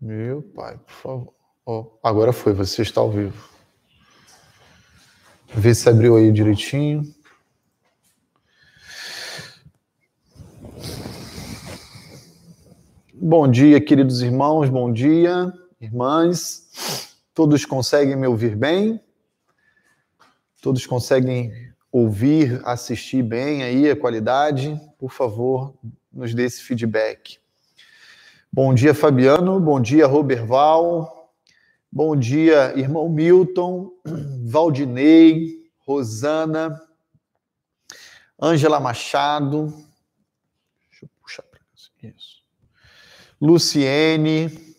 Meu pai, por favor. Oh, agora foi, você está ao vivo. Vê se abriu aí direitinho. Bom dia, queridos irmãos, bom dia, irmãs. Todos conseguem me ouvir bem? Todos conseguem ouvir, assistir bem aí a qualidade? Por favor, nos dê esse feedback. Bom dia, Fabiano. Bom dia, Roberval. Bom dia, irmão Milton, Valdinei, Rosana, Ângela Machado. Deixa eu puxar para isso. Luciene.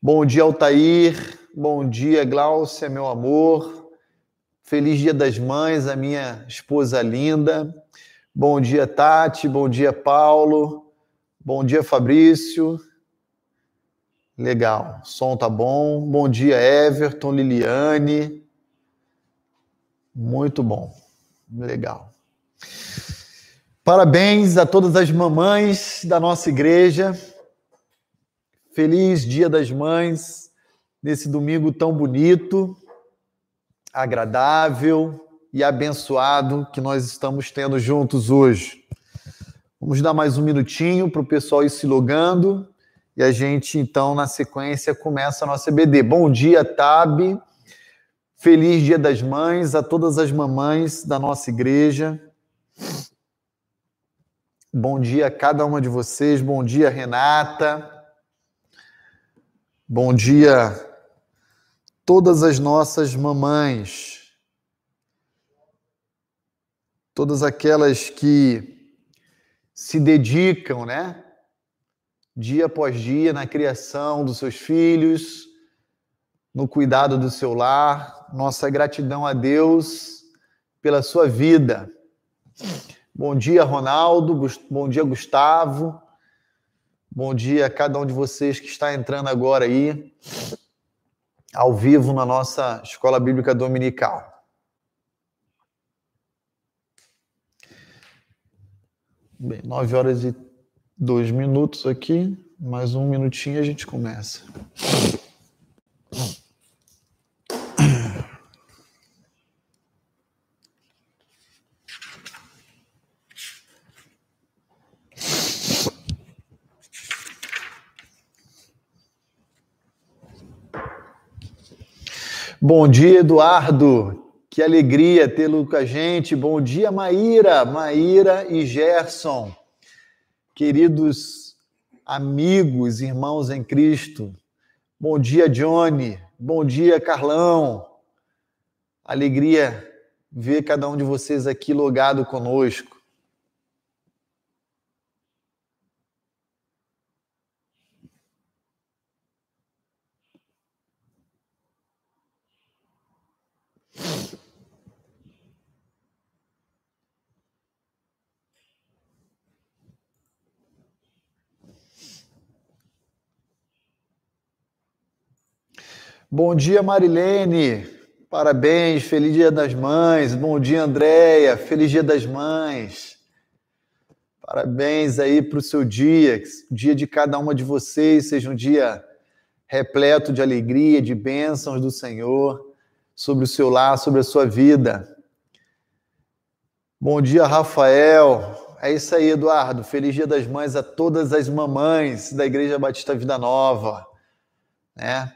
Bom dia, Altair. Bom dia, Glaucia, meu amor. Feliz Dia das Mães, a minha esposa linda. Bom dia, Tati. Bom dia, Paulo. Bom dia, Fabrício. Legal, som tá bom. Bom dia, Everton, Liliane. Muito bom. Legal. Parabéns a todas as mamães da nossa igreja. Feliz Dia das Mães, nesse domingo tão bonito agradável e abençoado que nós estamos tendo juntos hoje. Vamos dar mais um minutinho para o pessoal ir se logando e a gente, então, na sequência, começa a nossa EBD. Bom dia, Tab. Feliz Dia das Mães a todas as mamães da nossa igreja. Bom dia a cada uma de vocês. Bom dia, Renata. Bom dia, todas as nossas mamães, todas aquelas que se dedicam, né? Dia após dia na criação dos seus filhos, no cuidado do seu lar. Nossa gratidão a Deus pela sua vida. Bom dia, Ronaldo. Bom dia, Gustavo. Bom dia a cada um de vocês que está entrando agora aí ao vivo na nossa Escola Bíblica Dominical. Bem, nove horas e dois minutos aqui, mais um minutinho e a gente começa. Bom dia, Eduardo. Que alegria tê-lo com a gente. Bom dia, Maíra, Maíra e Gerson. Queridos amigos, irmãos em Cristo. Bom dia, Johnny. Bom dia, Carlão. Alegria ver cada um de vocês aqui logado conosco. Bom dia, Marilene. Parabéns, feliz Dia das Mães. Bom dia, Andréia. Feliz Dia das Mães. Parabéns aí para o seu dia. Que o dia de cada uma de vocês seja um dia repleto de alegria, de bênçãos do Senhor sobre o seu lar, sobre a sua vida. Bom dia, Rafael. É isso aí, Eduardo. Feliz Dia das Mães a todas as mamães da Igreja Batista Vida Nova. Né?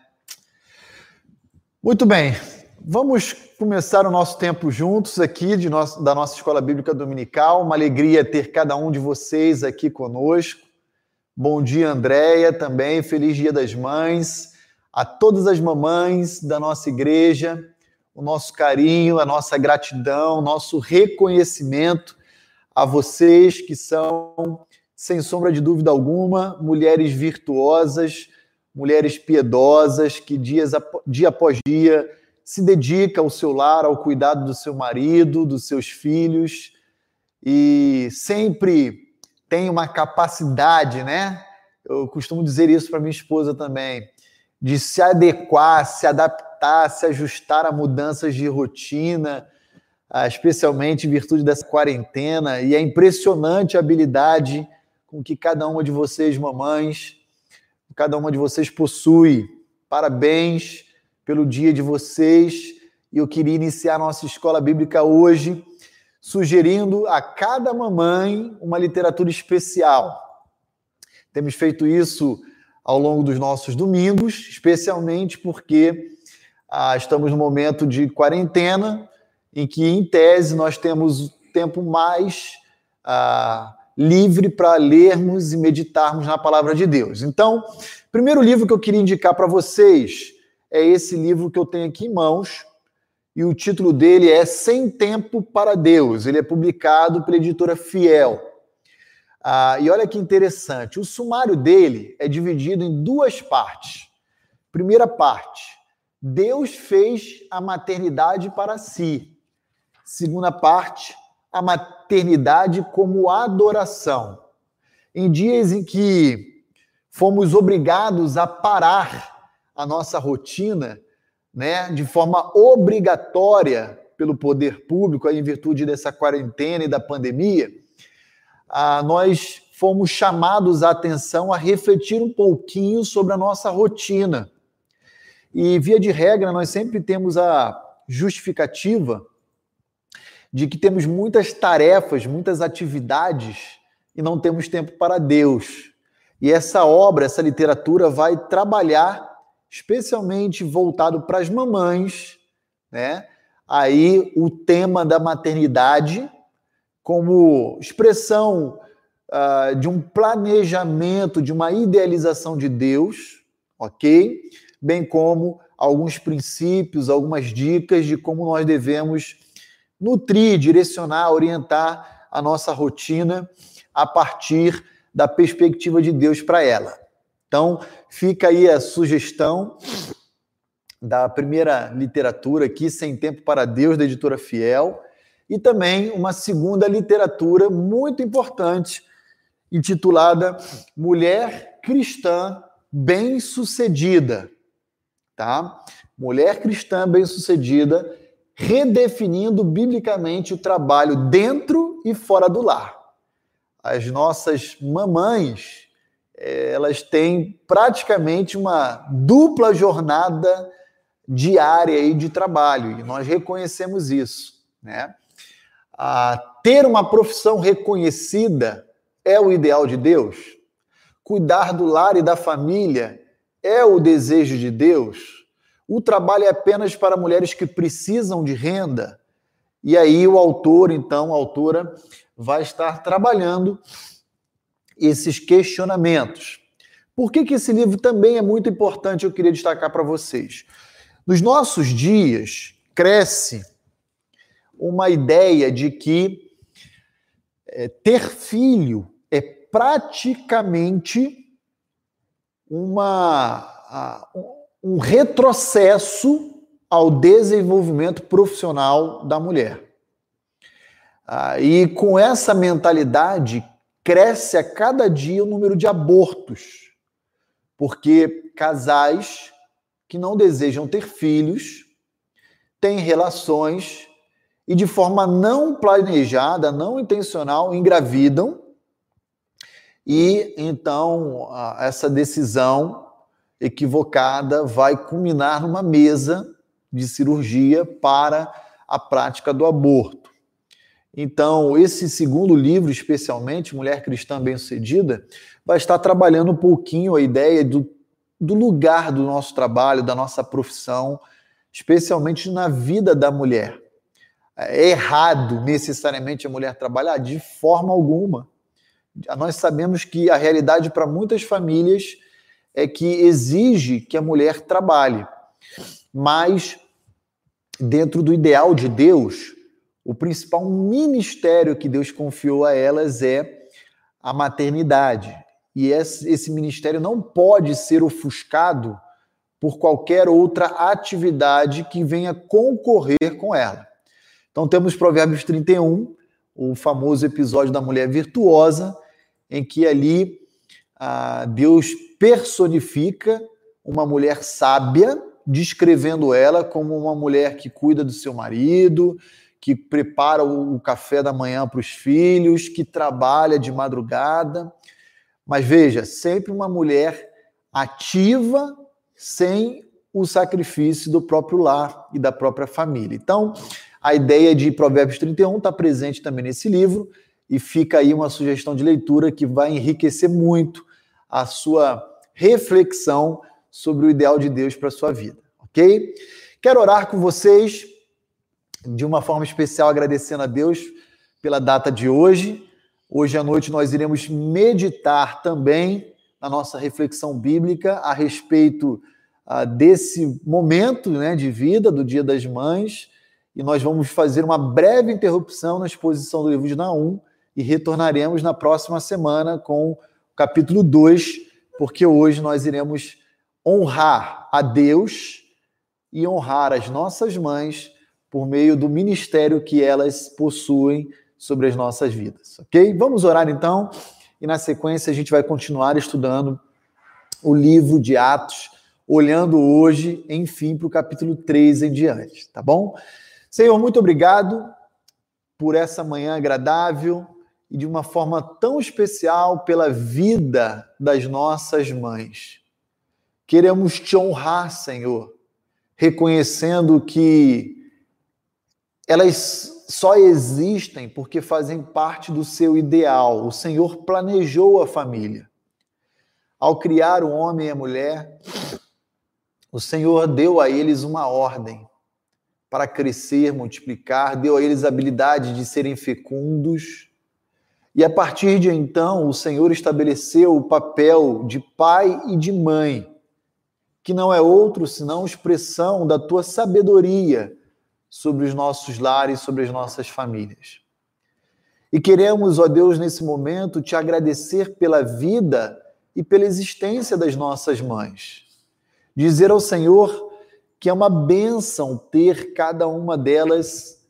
Muito bem, vamos começar o nosso tempo juntos aqui de nosso, da nossa Escola Bíblica Dominical. Uma alegria ter cada um de vocês aqui conosco. Bom dia, Andréia, também. Feliz Dia das Mães. A todas as mamães da nossa igreja, o nosso carinho, a nossa gratidão, nosso reconhecimento a vocês que são, sem sombra de dúvida alguma, mulheres virtuosas, mulheres piedosas que dias, dia após dia se dedica ao seu lar, ao cuidado do seu marido, dos seus filhos e sempre tem uma capacidade, né? Eu costumo dizer isso para minha esposa também, de se adequar, se adaptar, se ajustar a mudanças de rotina, ah, especialmente em virtude dessa quarentena, e é impressionante a habilidade com que cada uma de vocês, mamães, cada uma de vocês possui. Parabéns pelo dia de vocês. E eu queria iniciar nossa escola bíblica hoje sugerindo a cada mamãe uma literatura especial. Temos feito isso ao longo dos nossos domingos, especialmente porque ah, estamos no momento de quarentena, em que, em tese, nós temos tempo mais ah, livre para lermos e meditarmos na palavra de Deus. Então, primeiro livro que eu queria indicar para vocês é esse livro que eu tenho aqui em mãos, e o título dele é Sem Tempo para Deus. Ele é publicado pela editora Fiel. Ah, e olha que interessante, o sumário dele é dividido em duas partes. Primeira parte, Deus fez a maternidade para si. Segunda parte, a maternidade como adoração. Em dias em que fomos obrigados a parar a nossa rotina, né, de forma obrigatória pelo poder público, em virtude dessa quarentena e da pandemia, ah, nós fomos chamados a atenção a refletir um pouquinho sobre a nossa rotina. E, via de regra, nós sempre temos a justificativa de que temos muitas tarefas, muitas atividades e não temos tempo para Deus. E essa obra, essa literatura vai trabalhar especialmente voltado para as mamães, né? Aí o tema da maternidade como expressão uh, de um planejamento, de uma idealização de Deus, ok? Bem como alguns princípios, algumas dicas de como nós devemos nutrir, direcionar, orientar a nossa rotina a partir da perspectiva de Deus para ela. Então, fica aí a sugestão da primeira literatura aqui, Sem Tempo para Deus, da editora Fiel, e também uma segunda literatura muito importante, intitulada Mulher Cristã Bem-Sucedida. Tá? Mulher Cristã Bem-Sucedida, redefinindo biblicamente o trabalho dentro e fora do lar. As nossas mamães elas têm praticamente uma dupla jornada diária aí de trabalho, e nós reconhecemos isso. Né? Ter uma profissão reconhecida é o ideal de Deus? Cuidar do lar e da família é o desejo de Deus? O trabalho é apenas para mulheres que precisam de renda? E aí o autor, então, a autora, vai estar trabalhando esses questionamentos. Por que, que esse livro também é muito importante? Eu queria destacar para vocês. Nos nossos dias, cresce uma ideia de que é, ter filho é praticamente uma, um retrocesso ao desenvolvimento profissional da mulher. Ah, e com essa mentalidade cresce a cada dia o número de abortos, porque casais que não desejam ter filhos têm relações e de forma não planejada, não intencional, engravidam. E então essa decisão equivocada vai culminar numa mesa de cirurgia para a prática do aborto. Então, esse segundo livro, especialmente, Mulher Cristã Bem-Sucedida, vai estar trabalhando um pouquinho a ideia do, do lugar do nosso trabalho, da nossa profissão, especialmente na vida da mulher. É errado necessariamente a mulher trabalhar? De forma alguma. Nós sabemos que a realidade para muitas famílias é que exige que a mulher trabalhe, mas dentro do ideal de Deus, o principal ministério que Deus confiou a elas é a maternidade. E esse ministério não pode ser ofuscado por qualquer outra atividade que venha concorrer com ela. Então temos Provérbios 31, o famoso episódio da mulher virtuosa, em que ali ah, Deus personifica uma mulher sábia, descrevendo ela como uma mulher que cuida do seu marido, que prepara o café da manhã para os filhos, que trabalha de madrugada. Mas veja, sempre uma mulher ativa sem o sacrifício do próprio lar e da própria família. Então, a ideia de Provérbios 31 está presente também nesse livro e fica aí uma sugestão de leitura que vai enriquecer muito a sua reflexão sobre o ideal de Deus para a sua vida, ok? Quero orar com vocês de uma forma especial, agradecendo a Deus pela data de hoje. Hoje à noite nós iremos meditar também na nossa reflexão bíblica a respeito uh, desse momento né, de vida do Dia das Mães. E nós vamos fazer uma breve interrupção na exposição do livro de Naum e retornaremos na próxima semana com capítulo 2, porque hoje nós iremos honrar a Deus e honrar as nossas mães por meio do ministério que elas possuem sobre as nossas vidas, ok? Vamos orar então e na sequência a gente vai continuar estudando o livro de Atos, olhando hoje, enfim, para o capítulo 3 em diante, tá bom? Senhor, muito obrigado por essa manhã agradável e de uma forma tão especial pela vida das nossas mães. Queremos te honrar, Senhor, reconhecendo que elas só existem porque fazem parte do seu ideal. O Senhor planejou a família. Ao criar o homem e a mulher, o Senhor deu a eles uma ordem para crescer, multiplicar, deu a eles a habilidade de serem fecundos. E a partir de então, o Senhor estabeleceu o papel de pai e de mãe, que não é outro senão expressão da tua sabedoria sobre os nossos lares, sobre as nossas famílias. E queremos, ó Deus, nesse momento, te agradecer pela vida e pela existência das nossas mães. Dizer ao Senhor que é uma bênção ter cada uma delas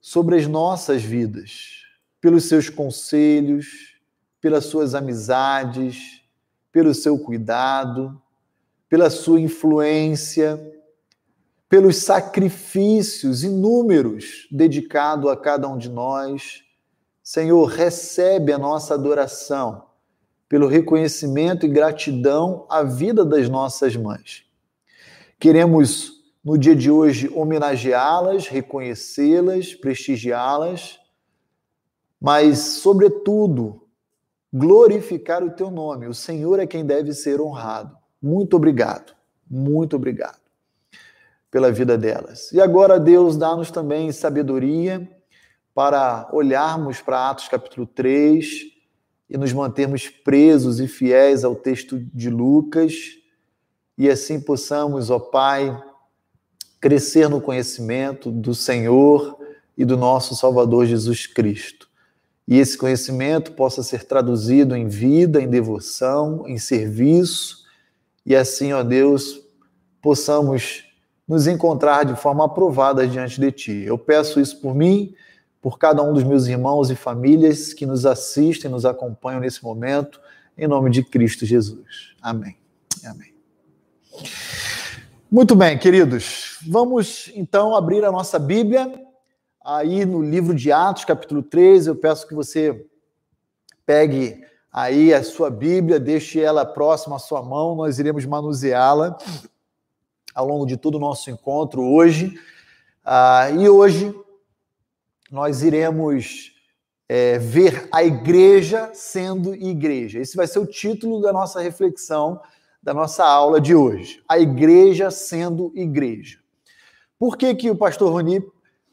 sobre as nossas vidas, pelos seus conselhos, pelas suas amizades, pelo seu cuidado, pela sua influência pelos sacrifícios inúmeros dedicados a cada um de nós. Senhor, recebe a nossa adoração pelo reconhecimento e gratidão à vida das nossas mães. Queremos, no dia de hoje, homenageá-las, reconhecê-las, prestigiá-las, mas, sobretudo, glorificar o teu nome. O Senhor é quem deve ser honrado. Muito obrigado, muito obrigado pela vida delas. E agora, Deus, dá-nos também sabedoria para olharmos para Atos capítulo 3 e nos mantermos presos e fiéis ao texto de Lucas e assim possamos, ó Pai, crescer no conhecimento do Senhor e do nosso Salvador Jesus Cristo. E esse conhecimento possa ser traduzido em vida, em devoção, em serviço, e assim, ó Deus, possamos nos encontrar de forma aprovada diante de Ti. Eu peço isso por mim, por cada um dos meus irmãos e famílias que nos assistem, nos acompanham nesse momento, em nome de Cristo Jesus. Amém. Amém. Muito bem, queridos. Vamos então abrir a nossa Bíblia aí no livro de Atos, capítulo 3. Eu peço que você pegue aí a sua Bíblia, deixe ela próxima à sua mão, nós iremos manuseá-la ao longo de todo o nosso encontro hoje. Ah, e hoje nós iremos é, ver a igreja sendo igreja. Esse vai ser o título da nossa reflexão, da nossa aula de hoje. A igreja sendo igreja. Por que, que o pastor Roni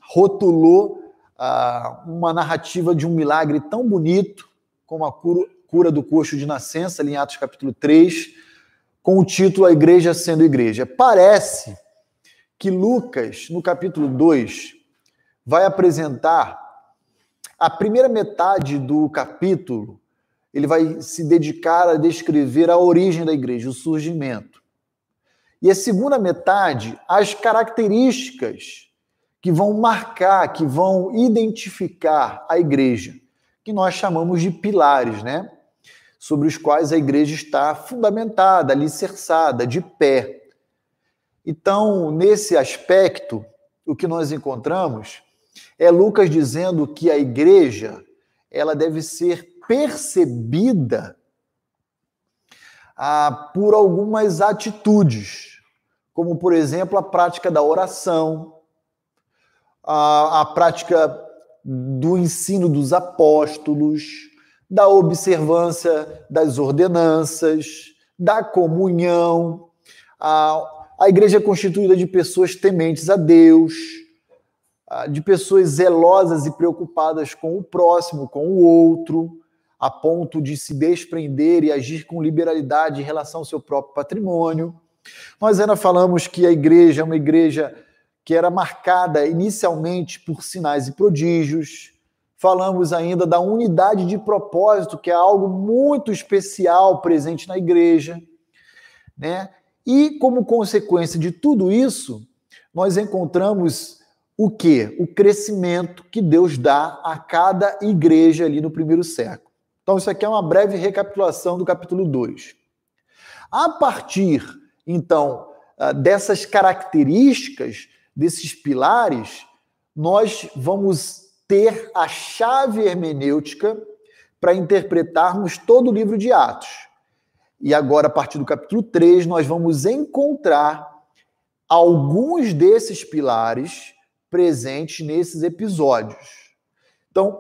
rotulou ah, uma narrativa de um milagre tão bonito como a cura, cura do coxo de nascença, ali em Atos capítulo 3, com o título A Igreja Sendo Igreja. Parece que Lucas, no capítulo 2, vai apresentar a primeira metade do capítulo, ele vai se dedicar a descrever a origem da igreja, o surgimento. E a segunda metade, as características que vão marcar, que vão identificar a igreja, que nós chamamos de pilares, né? sobre os quais a igreja está fundamentada, alicerçada, de pé. Então, nesse aspecto, o que nós encontramos é Lucas dizendo que a igreja ela deve ser percebida ah, por algumas atitudes, como, por exemplo, a prática da oração, a, a prática do ensino dos apóstolos, da observância das ordenanças, da comunhão. A, a igreja é constituída de pessoas tementes a Deus, de pessoas zelosas e preocupadas com o próximo, com o outro, a ponto de se desprender e agir com liberalidade em relação ao seu próprio patrimônio. Nós ainda falamos que a igreja é uma igreja que era marcada inicialmente por sinais e prodígios. Falamos ainda da unidade de propósito, que é algo muito especial presente na igreja, né? E como consequência de tudo isso, nós encontramos o que? O crescimento que Deus dá a cada igreja ali no primeiro século. Então, isso aqui é uma breve recapitulação do capítulo 2. A partir, então, ah, dessas características, desses pilares, nós vamos ter a chave hermenêutica para interpretarmos todo o livro de Atos. E agora, a partir do capítulo 3, nós vamos encontrar alguns desses pilares presentes nesses episódios. Então,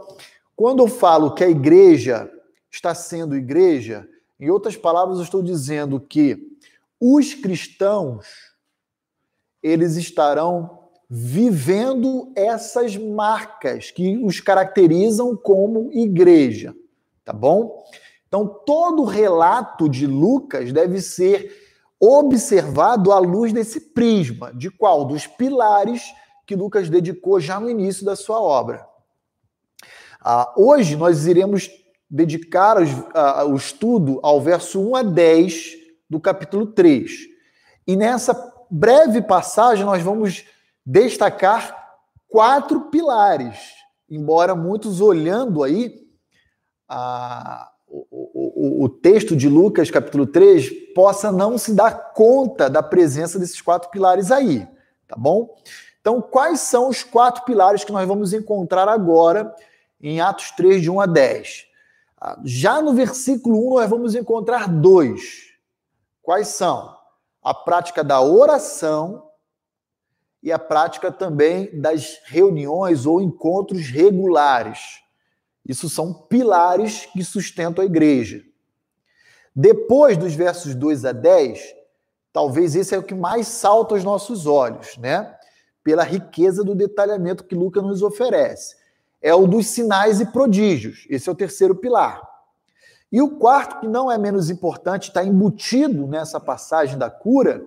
quando eu falo que a igreja está sendo igreja, em outras palavras, eu estou dizendo que os cristãos eles estarão vivendo essas marcas que os caracterizam como igreja, tá bom? Então, todo relato de Lucas deve ser observado à luz desse prisma, de qual? Dos pilares que Lucas dedicou já no início da sua obra. Ah, hoje nós iremos dedicar ah, o estudo ao verso 1 a 10 do capítulo 3. E nessa breve passagem nós vamos destacar quatro pilares, embora muitos olhando aí a, o, o, o texto de Lucas, capítulo 3, possa não se dar conta da presença desses quatro pilares aí, tá bom? Então, quais são os quatro pilares que nós vamos encontrar agora em Atos 3, de 1 a 10? Ah, já no versículo 1, nós vamos encontrar dois. Quais são? A prática da oração e a prática também das reuniões ou encontros regulares. Isso são pilares que sustentam a igreja. Depois dos versos 2 a 10, talvez esse é o que mais salta aos nossos olhos, né? pela riqueza do detalhamento que Lucas nos oferece. É o dos sinais e prodígios. Esse é o terceiro pilar. E o quarto, que não é menos importante, está embutido nessa passagem da cura,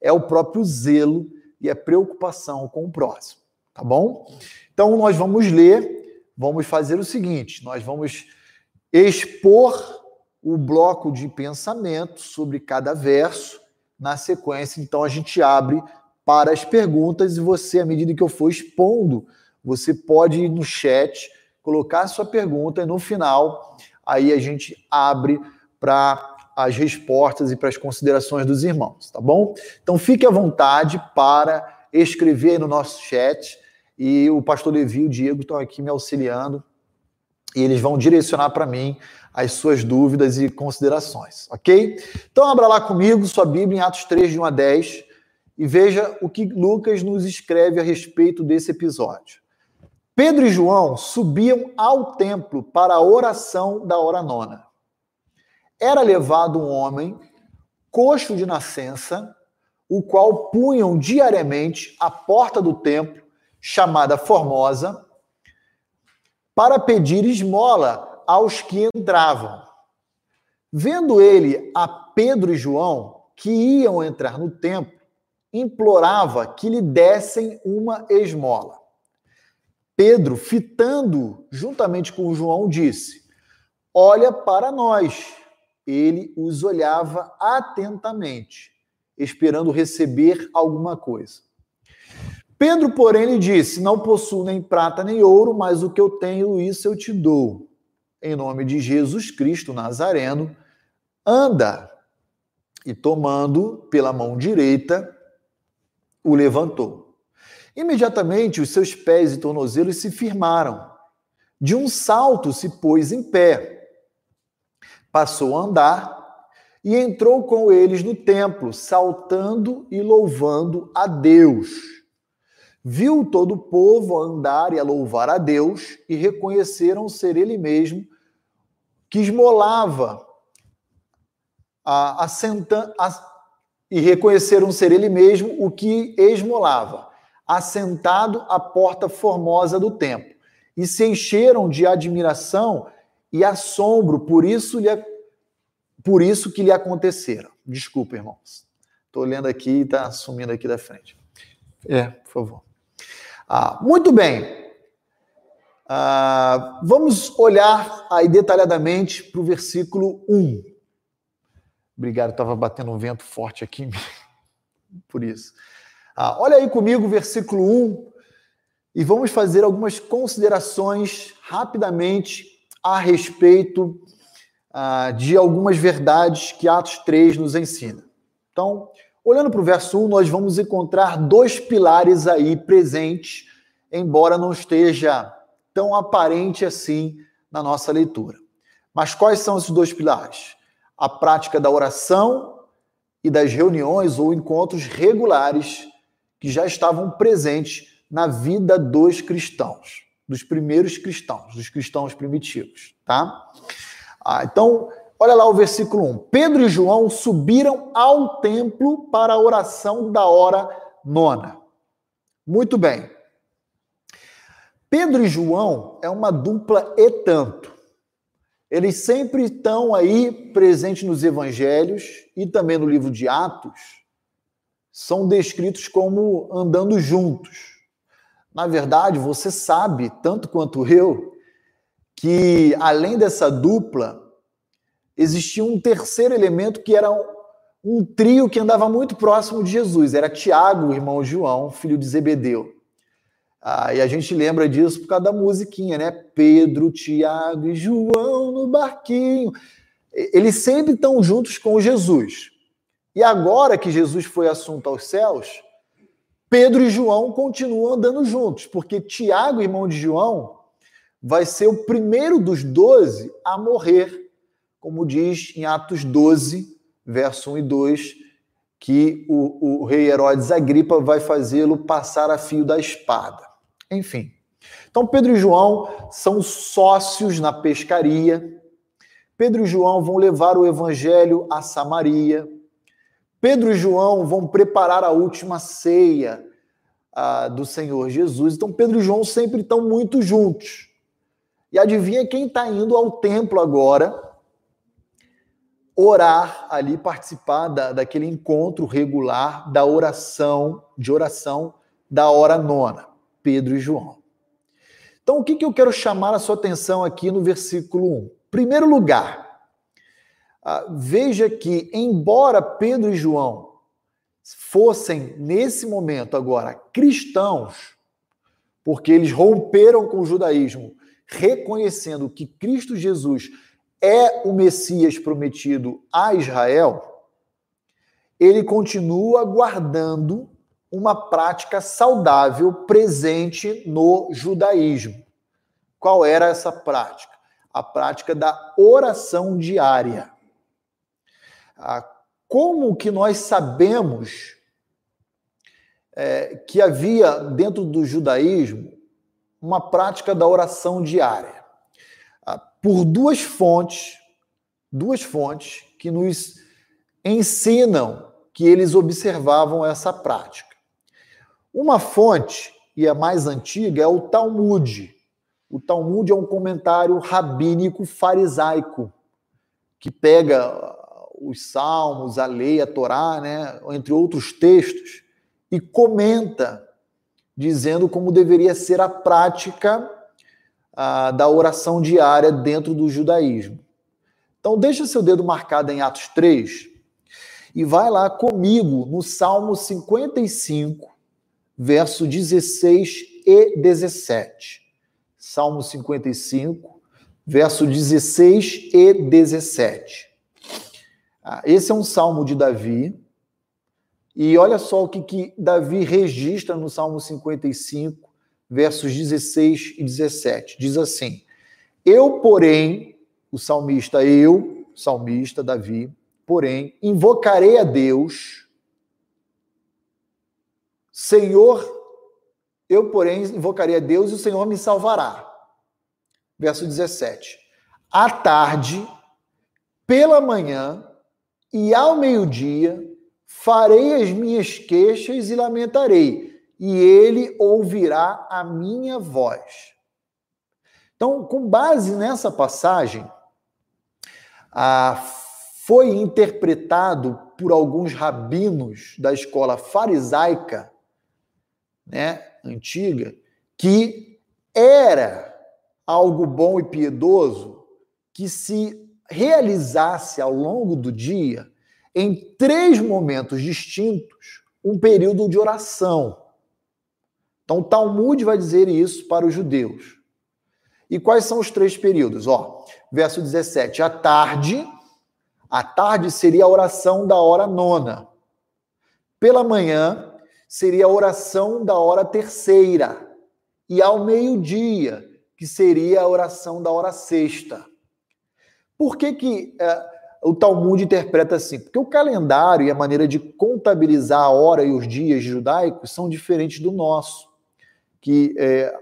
é o próprio zelo e a preocupação com o próximo. Tá bom? Então, nós vamos ler, vamos fazer o seguinte: nós vamos expor o bloco de pensamento sobre cada verso. Na sequência, então, a gente abre para as perguntas e você, à medida que eu for expondo, você pode ir no chat, colocar a sua pergunta e no final aí a gente abre para as respostas e para as considerações dos irmãos, tá bom? Então fique à vontade para escrever no nosso chat e o pastor Levi e o Diego estão aqui me auxiliando e eles vão direcionar para mim as suas dúvidas e considerações, ok? Então abra lá comigo sua Bíblia em Atos 3, de 1 a 10 e veja o que Lucas nos escreve a respeito desse episódio. Pedro e João subiam ao templo para a oração da hora nona. Era levado um homem, coxo de nascença, o qual punham diariamente à porta do templo, chamada Formosa, para pedir esmola aos que entravam. Vendo ele a Pedro e João, que iam entrar no templo, implorava que lhe dessem uma esmola. Pedro, fitando juntamente com João, disse: Olha para nós. Ele os olhava atentamente, esperando receber alguma coisa. Pedro, porém, lhe disse: Não possuo nem prata nem ouro, mas o que eu tenho, isso eu te dou. Em nome de Jesus Cristo Nazareno, anda. E tomando pela mão direita, o levantou. Imediatamente os seus pés e tornozelos se firmaram. De um salto se pôs em pé. Passou a andar e entrou com eles no templo, saltando e louvando a Deus. Viu todo o povo andar e a louvar a Deus e reconheceram ser ele mesmo que esmolava a, assenta, a, e reconheceram ser ele mesmo o que esmolava, assentado à porta formosa do templo, e se encheram de admiração e assombro por isso lhe por isso que lhe aconteceram. Desculpa, irmãos. Estou lendo aqui e está sumindo aqui da frente. É, por favor. Ah, muito bem. Ah, vamos olhar aí detalhadamente para o versículo 1. Obrigado, estava batendo um vento forte aqui, por isso. Ah, olha aí comigo o versículo 1 e vamos fazer algumas considerações rapidamente a respeito ah, de algumas verdades que Atos 3 nos ensina. Então, olhando para o verso 1, nós vamos encontrar dois pilares aí presentes, embora não esteja tão aparente assim na nossa leitura. Mas quais são esses dois pilares? A prática da oração e das reuniões ou encontros regulares que já estavam presentes na vida dos cristãos, dos primeiros cristãos, dos cristãos primitivos, tá? Ah, então, olha lá o versículo 1. Pedro e João subiram ao templo para a oração da hora nona. Muito bem. Pedro e João é uma dupla e tanto. Eles sempre estão aí presentes nos evangelhos e também no livro de Atos, são descritos como andando juntos. Na verdade, você sabe, tanto quanto eu, que além dessa dupla, existia um terceiro elemento que era um, um trio que andava muito próximo de Jesus. Era Tiago, irmão João, filho de Zebedeu. Ah, e a gente lembra disso por causa da musiquinha, né? Pedro, Tiago e João no barquinho. Eles sempre estão juntos com Jesus. E agora que Jesus foi assunto aos céus, Pedro e João continuam andando juntos, porque Tiago, irmão de João, vai ser o primeiro dos doze a morrer, como diz em Atos 12, verso 1 e 2, que o, o rei Herodes Agripa vai fazê-lo passar a fio da espada. Enfim. Então, Pedro e João são sócios na pescaria. Pedro e João vão levar o evangelho a Samaria. Pedro e João vão preparar a última ceia ah, do Senhor Jesus. Então, Pedro e João sempre estão muito juntos. E adivinha quem está indo ao templo agora orar ali, participar da, daquele encontro regular da oração, de oração da hora nona, Pedro e João. Então, o que, que eu quero chamar a sua atenção aqui no versículo 1? Primeiro lugar, veja que, embora Pedro e João fossem, nesse momento agora, cristãos, porque eles romperam com o judaísmo reconhecendo que Cristo Jesus é o Messias prometido a Israel, ele continua guardando uma prática saudável presente no judaísmo. Qual era essa prática? A prática da oração diária. Como que nós sabemos é, que havia dentro do judaísmo uma prática da oração diária. Ah, por duas fontes, duas fontes que nos ensinam que eles observavam essa prática. Uma fonte, e a mais antiga, é o Talmud. O Talmud é um comentário rabínico farisaico, que pega os salmos, a lei, a Torá, né, entre outros textos, e comenta dizendo como deveria ser a prática ah, da oração diária dentro do judaísmo. Então, deixa seu dedo marcado em Atos 3 e vai lá comigo no Salmo 55, verso 16 e 17. Salmo 55, verso 16 e 17. Ah, esse é um salmo de Davi, e olha só o que, que Davi registra no Salmo 55, versos 16 e 17. Diz assim: Eu, porém, o salmista, eu, salmista Davi, porém, invocarei a Deus, Senhor, eu, porém, invocarei a Deus e o Senhor me salvará. Verso 17. À tarde, pela manhã e ao meio-dia, farei as minhas queixas e lamentarei, e ele ouvirá a minha voz. Então, com base nessa passagem, ah, foi interpretado por alguns rabinos da escola farisaica, né, antiga, que era algo bom e piedoso que se realizasse ao longo do dia, em três momentos distintos, um período de oração. Então, Talmud vai dizer isso para os judeus. E quais são os três períodos? Ó, verso 17, à tarde, à tarde seria a oração da hora nona. Pela manhã seria a oração da hora terceira. E ao meio-dia, que seria a oração da hora sexta. Por que, que é, o Talmud interpreta assim? Porque o calendário e a maneira de contabilizar a hora e os dias judaicos são diferentes do nosso, que é,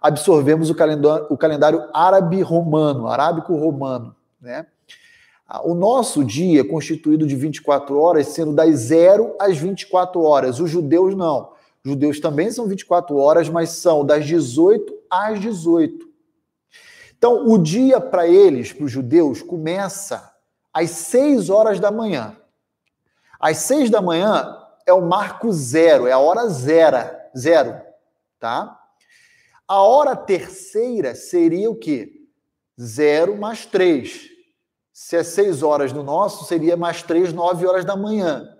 absorvemos o calendário, o calendário árabe-romano, arábico-romano, né? O nosso dia é constituído de 24 horas, sendo das 0 às 24 horas. Os judeus não. Judeus também são 24 horas, mas são das 18 às 18. Então, o dia para eles, para os judeus, começa às 6 horas da manhã. Às 6 da manhã é o marco zero, é a hora zero, zero, tá? A hora terceira seria o quê? Zero mais três. Se é seis horas no nosso, seria mais três, nove horas da manhã.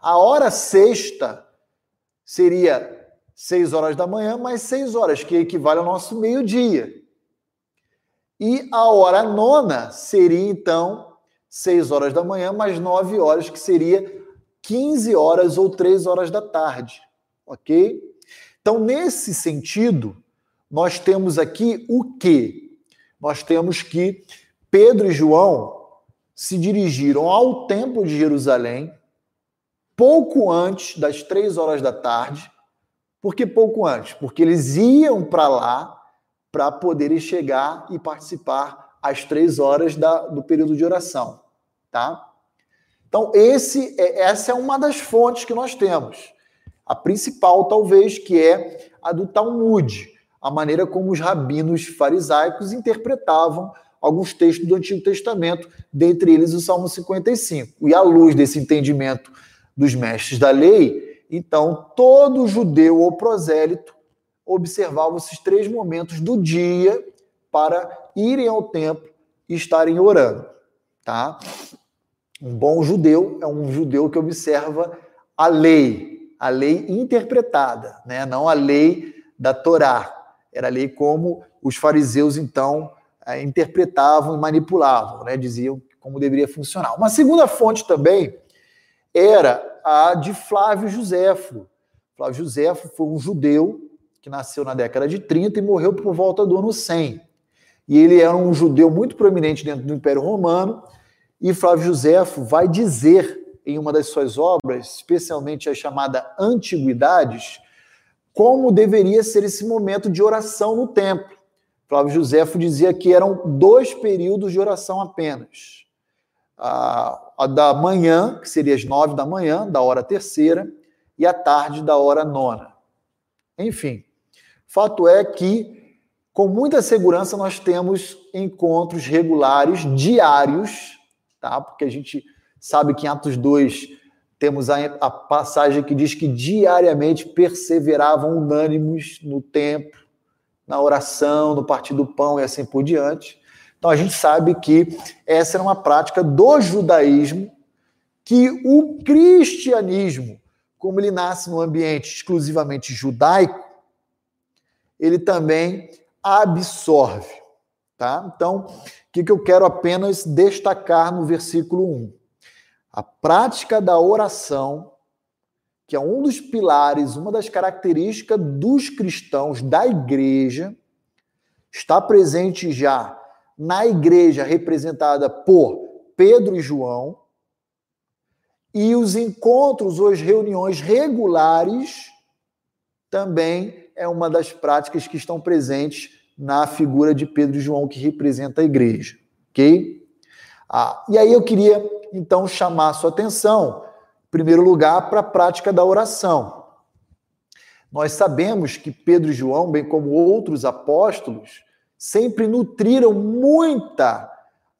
A hora sexta seria seis horas da manhã mais seis horas, que equivale ao nosso meio-dia. E a hora nona seria, então, 6 horas da manhã mais 9 horas, que seria 15 horas ou 3 horas da tarde. Ok? Então, nesse sentido, nós temos aqui o quê? Nós temos que Pedro e João se dirigiram ao Templo de Jerusalém pouco antes das três horas da tarde. Por que pouco antes? Porque eles iam para lá para poderem chegar e participar às três horas da, do período de oração, tá? Então, esse, é, essa é uma das fontes que nós temos. A principal, talvez, que é a do Talmud, a maneira como os rabinos farisaicos interpretavam alguns textos do Antigo Testamento, dentre eles o Salmo 55. E à luz desse entendimento dos mestres da lei, então todo judeu ou prosélito observavam esses três momentos do dia para irem ao templo e estarem orando, tá? Um bom judeu é um judeu que observa a lei, a lei interpretada, né? Não a lei da Torá. Era a lei como os fariseus então eh, interpretavam e manipulavam, né? Diziam como deveria funcionar. Uma segunda fonte também era a de Flávio Joséfo. Flávio Joséfo foi um judeu que nasceu na década de 30 e morreu por volta do ano 100. E ele era um judeu muito proeminente dentro do Império Romano, e Flávio Joséfo vai dizer em uma das suas obras, especialmente a chamada Antiguidades, como deveria ser esse momento de oração no templo. Flávio Joséfo dizia que eram dois períodos de oração apenas. A, a da manhã, que seria às nove da manhã, da hora terceira, e a tarde, da hora nona. Enfim, Fato é que, com muita segurança, nós temos encontros regulares, diários, tá? Porque a gente sabe que em Atos 2 temos a, a passagem que diz que diariamente perseveravam unânimes no templo, na oração, no partir do pão e assim por diante. Então a gente sabe que essa era uma prática do judaísmo que o cristianismo, como ele nasce num ambiente exclusivamente judaico, ele também absorve. Tá? Então, o que, que eu quero apenas destacar no versículo 1? A prática da oração, que é um dos pilares, uma das características dos cristãos da igreja, está presente já na igreja representada por Pedro e João, e os encontros ou as reuniões regulares também é uma das práticas que estão presentes na figura de Pedro e João, que representa a igreja. Ok? Ah, e aí eu queria, então, chamar a sua atenção, em primeiro lugar, para a prática da oração. Nós sabemos que Pedro e João, bem como outros apóstolos, sempre nutriram muita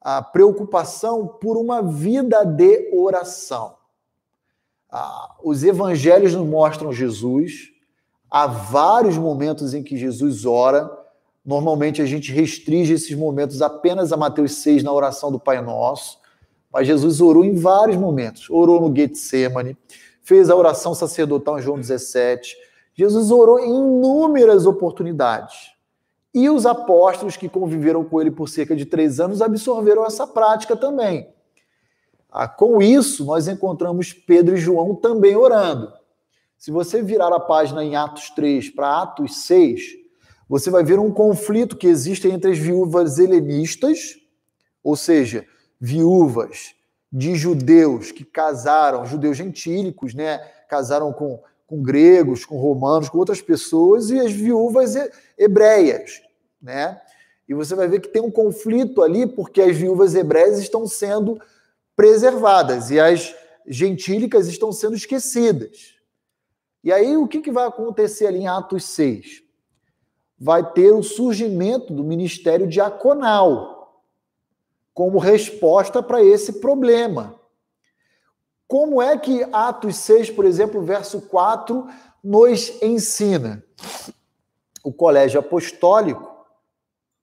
a preocupação por uma vida de oração. Ah, os evangelhos nos mostram Jesus. Há vários momentos em que Jesus ora. Normalmente a gente restringe esses momentos apenas a Mateus 6 na oração do Pai Nosso. Mas Jesus orou em vários momentos. Orou no Getsemane, fez a oração sacerdotal em João 17. Jesus orou em inúmeras oportunidades. E os apóstolos que conviveram com ele por cerca de três anos absorveram essa prática também. Ah, com isso, nós encontramos Pedro e João também orando. Se você virar a página em Atos 3 para Atos 6, você vai ver um conflito que existe entre as viúvas helenistas, ou seja, viúvas de judeus que casaram, judeus gentílicos, né? Casaram com com gregos, com romanos, com outras pessoas e as viúvas hebreias, né? E você vai ver que tem um conflito ali porque as viúvas hebreias estão sendo preservadas e as gentílicas estão sendo esquecidas. E aí o que, que vai acontecer ali em Atos 6? Vai ter o surgimento do ministério diaconal como resposta para esse problema. Como é que Atos 6, por exemplo, verso 4, nos ensina? O colégio apostólico,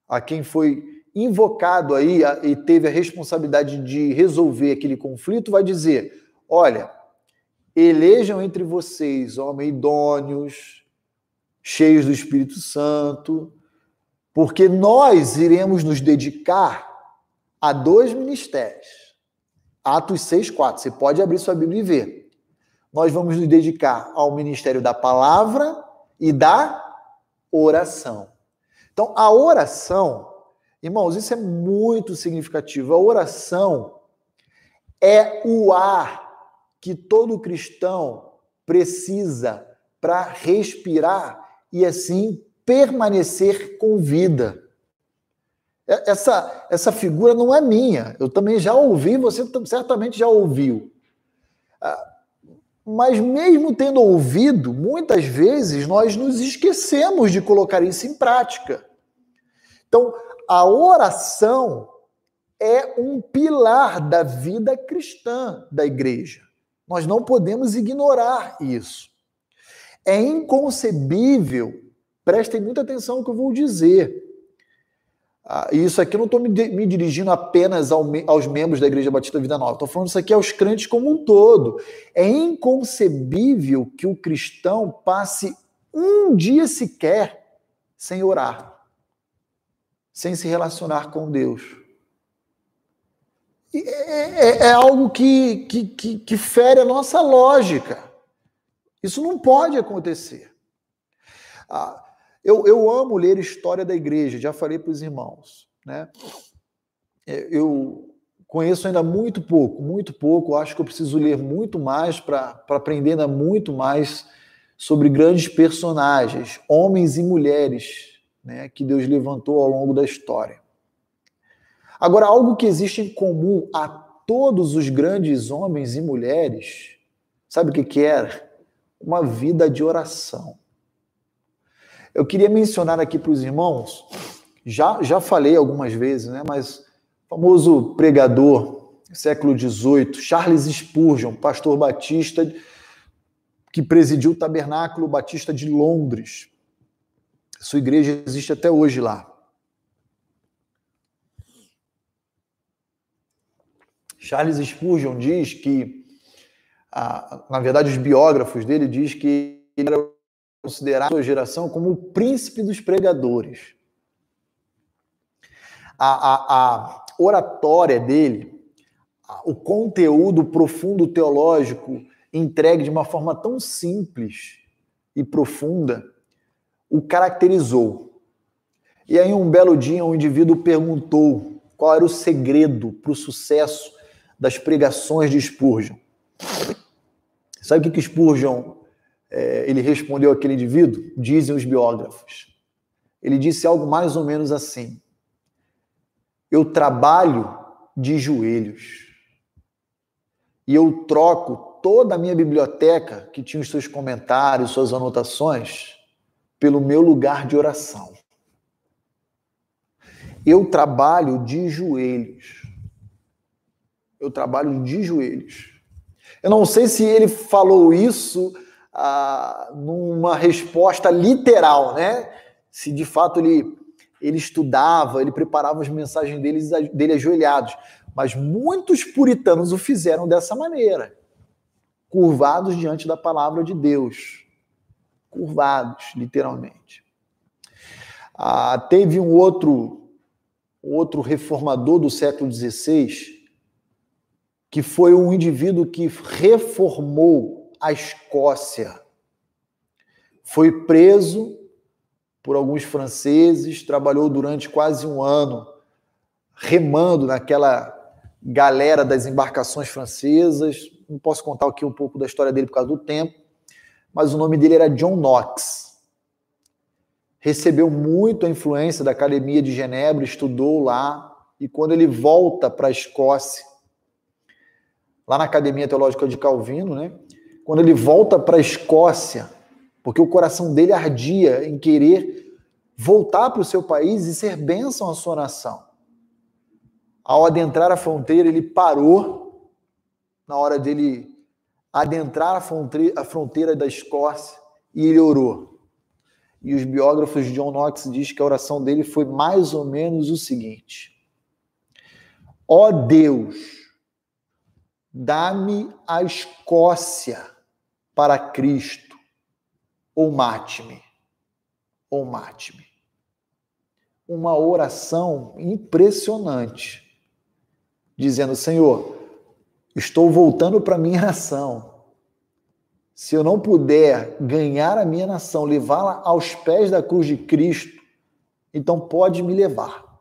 a quem foi invocado aí e teve a responsabilidade de resolver aquele conflito, vai dizer: olha, elejam entre vocês homens idôneos, cheios do Espírito Santo, porque nós iremos nos dedicar a dois ministérios Atos 6, 4. Você pode abrir sua Bíblia e ver. Nós vamos nos dedicar ao ministério da palavra e da oração. Então, a oração, irmãos, isso é muito significativo. A oração é o ar que todo cristão precisa para respirar e assim permanecer com vida. Essa, essa figura não é minha. Eu também já ouvi, você certamente já ouviu. Ah, mas mesmo tendo ouvido, muitas vezes nós nos esquecemos de colocar isso em prática. Então, a oração é um pilar da vida cristã da igreja. Nós não podemos ignorar isso. É inconcebível, prestem muita atenção no que eu vou dizer ah, isso aqui eu não estou me, me, dirigindo apenas ao, aos membros da Igreja Batista Vida Nova, estou falando isso aqui aos crentes como um todo. É inconcebível que o cristão passe um dia sequer sem orar, sem se relacionar com Deus. É, é, é, algo que, que, que, que fere a nossa lógica. Isso não pode acontecer. Ah, eu, eu amo ler história da igreja, já falei para os irmãos. Né? É, eu conheço ainda muito pouco, muito pouco. Acho que eu preciso ler muito mais para aprender ainda muito mais sobre grandes personagens, homens e mulheres, né, que Deus levantou ao longo da história. Agora, algo que existe em comum a todos os grandes homens e mulheres, sabe o que, que? Uma vida de oração. Eu queria mencionar aqui para os irmãos, já, já falei algumas vezes, né, mas famoso pregador, século XVIII, Charles Spurgeon, pastor batista, que presidiu o Tabernáculo Batista de Londres. Sua igreja existe até hoje lá. Charles Spurgeon diz que, na verdade, os biógrafos dele diz que ele era considerar a sua geração como o príncipe dos pregadores. A, a, a oratória dele, o conteúdo profundo teológico entregue de uma forma tão simples e profunda, o caracterizou. E aí, um belo dia, um indivíduo perguntou qual era o segredo para o sucesso das pregações de Spurgeon. Sabe o que, que Spurgeon é, ele respondeu àquele indivíduo? Dizem os biógrafos. Ele disse algo mais ou menos assim: Eu trabalho de joelhos e eu troco toda a minha biblioteca, que tinha os seus comentários, suas anotações, pelo meu lugar de oração. Eu trabalho de joelhos. Eu trabalho de joelhos. Eu não sei se ele falou isso ah, numa resposta literal, né? Se de fato ele, ele estudava, ele preparava as mensagens dele, dele ajoelhados. Mas muitos puritanos o fizeram dessa maneira, curvados diante da palavra de Deus. Curvados, literalmente. Ah, teve um outro, outro reformador do século XVI, que foi um indivíduo que reformou a Escócia. Foi preso por alguns franceses, trabalhou durante quase um ano remando naquela galera das embarcações francesas. Não posso contar aqui um pouco da história dele por causa do tempo, mas o nome dele era John Knox. Recebeu muito a influência da Academia de Genebra, estudou lá, e quando ele volta para a Escócia, lá na Academia Teológica de Calvino, né? Quando ele volta para a Escócia, porque o coração dele ardia em querer voltar para o seu país e ser bênção à sua nação. Ao adentrar a fronteira, ele parou na hora dele adentrar a fronteira da Escócia e ele orou. E os biógrafos de John Knox dizem que a oração dele foi mais ou menos o seguinte: Ó oh Deus, dá-me a Escócia para Cristo, ou mate-me, ou mate-me. Uma oração impressionante dizendo: Senhor, estou voltando para minha nação. Se eu não puder ganhar a minha nação, levá-la aos pés da cruz de Cristo, então pode me levar,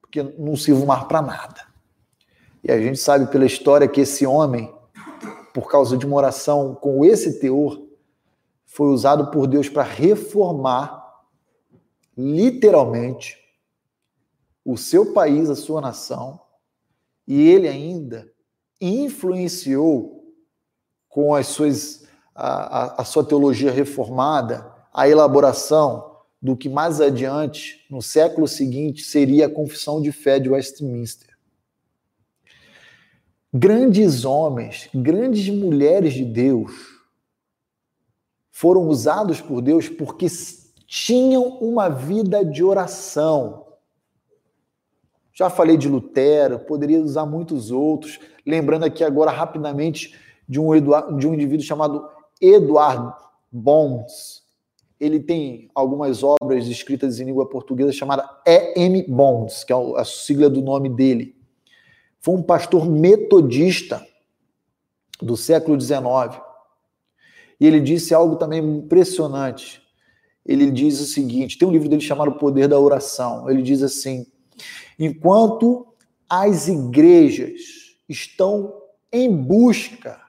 porque não sirvo mais para nada. E a gente sabe pela história que esse homem, por causa de uma oração com esse teor, foi usado por Deus para reformar, literalmente, o seu país, a sua nação, e ele ainda influenciou com as suas, a, a, a sua teologia reformada a elaboração do que mais adiante, no século seguinte, seria a Confissão de Fé de Westminster. Grandes homens, grandes mulheres de Deus foram usados por Deus porque tinham uma vida de oração, já falei de Lutero, poderia usar muitos outros. Lembrando aqui agora rapidamente de um, de um indivíduo chamado Eduard Bons. Ele tem algumas obras escritas em língua portuguesa chamada E.M. Bons, que é a sigla do nome dele. Foi um pastor metodista do século XIX. E ele disse algo também impressionante. Ele diz o seguinte: tem um livro dele chamado O Poder da Oração. Ele diz assim: Enquanto as igrejas estão em busca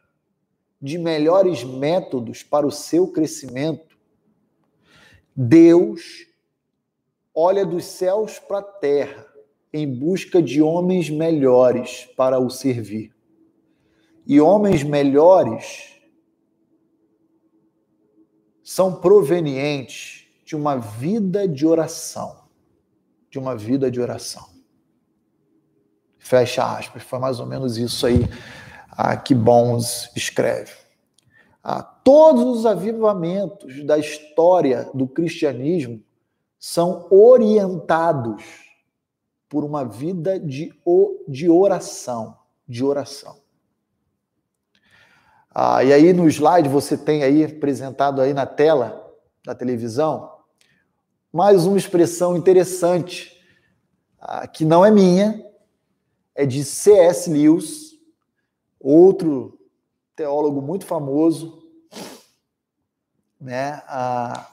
de melhores métodos para o seu crescimento, Deus olha dos céus para a terra em busca de homens melhores para o servir. E homens melhores são provenientes de uma vida de oração. De uma vida de oração. Fecha aspas. Foi mais ou menos isso aí ah, que Bons escreve. Ah, todos os avivamentos da história do cristianismo são orientados por uma vida de, de oração, de oração. Ah, e aí no slide você tem aí apresentado aí na tela da televisão mais uma expressão interessante ah, que não é minha, é de C.S. Lewis, outro teólogo muito famoso, né, a,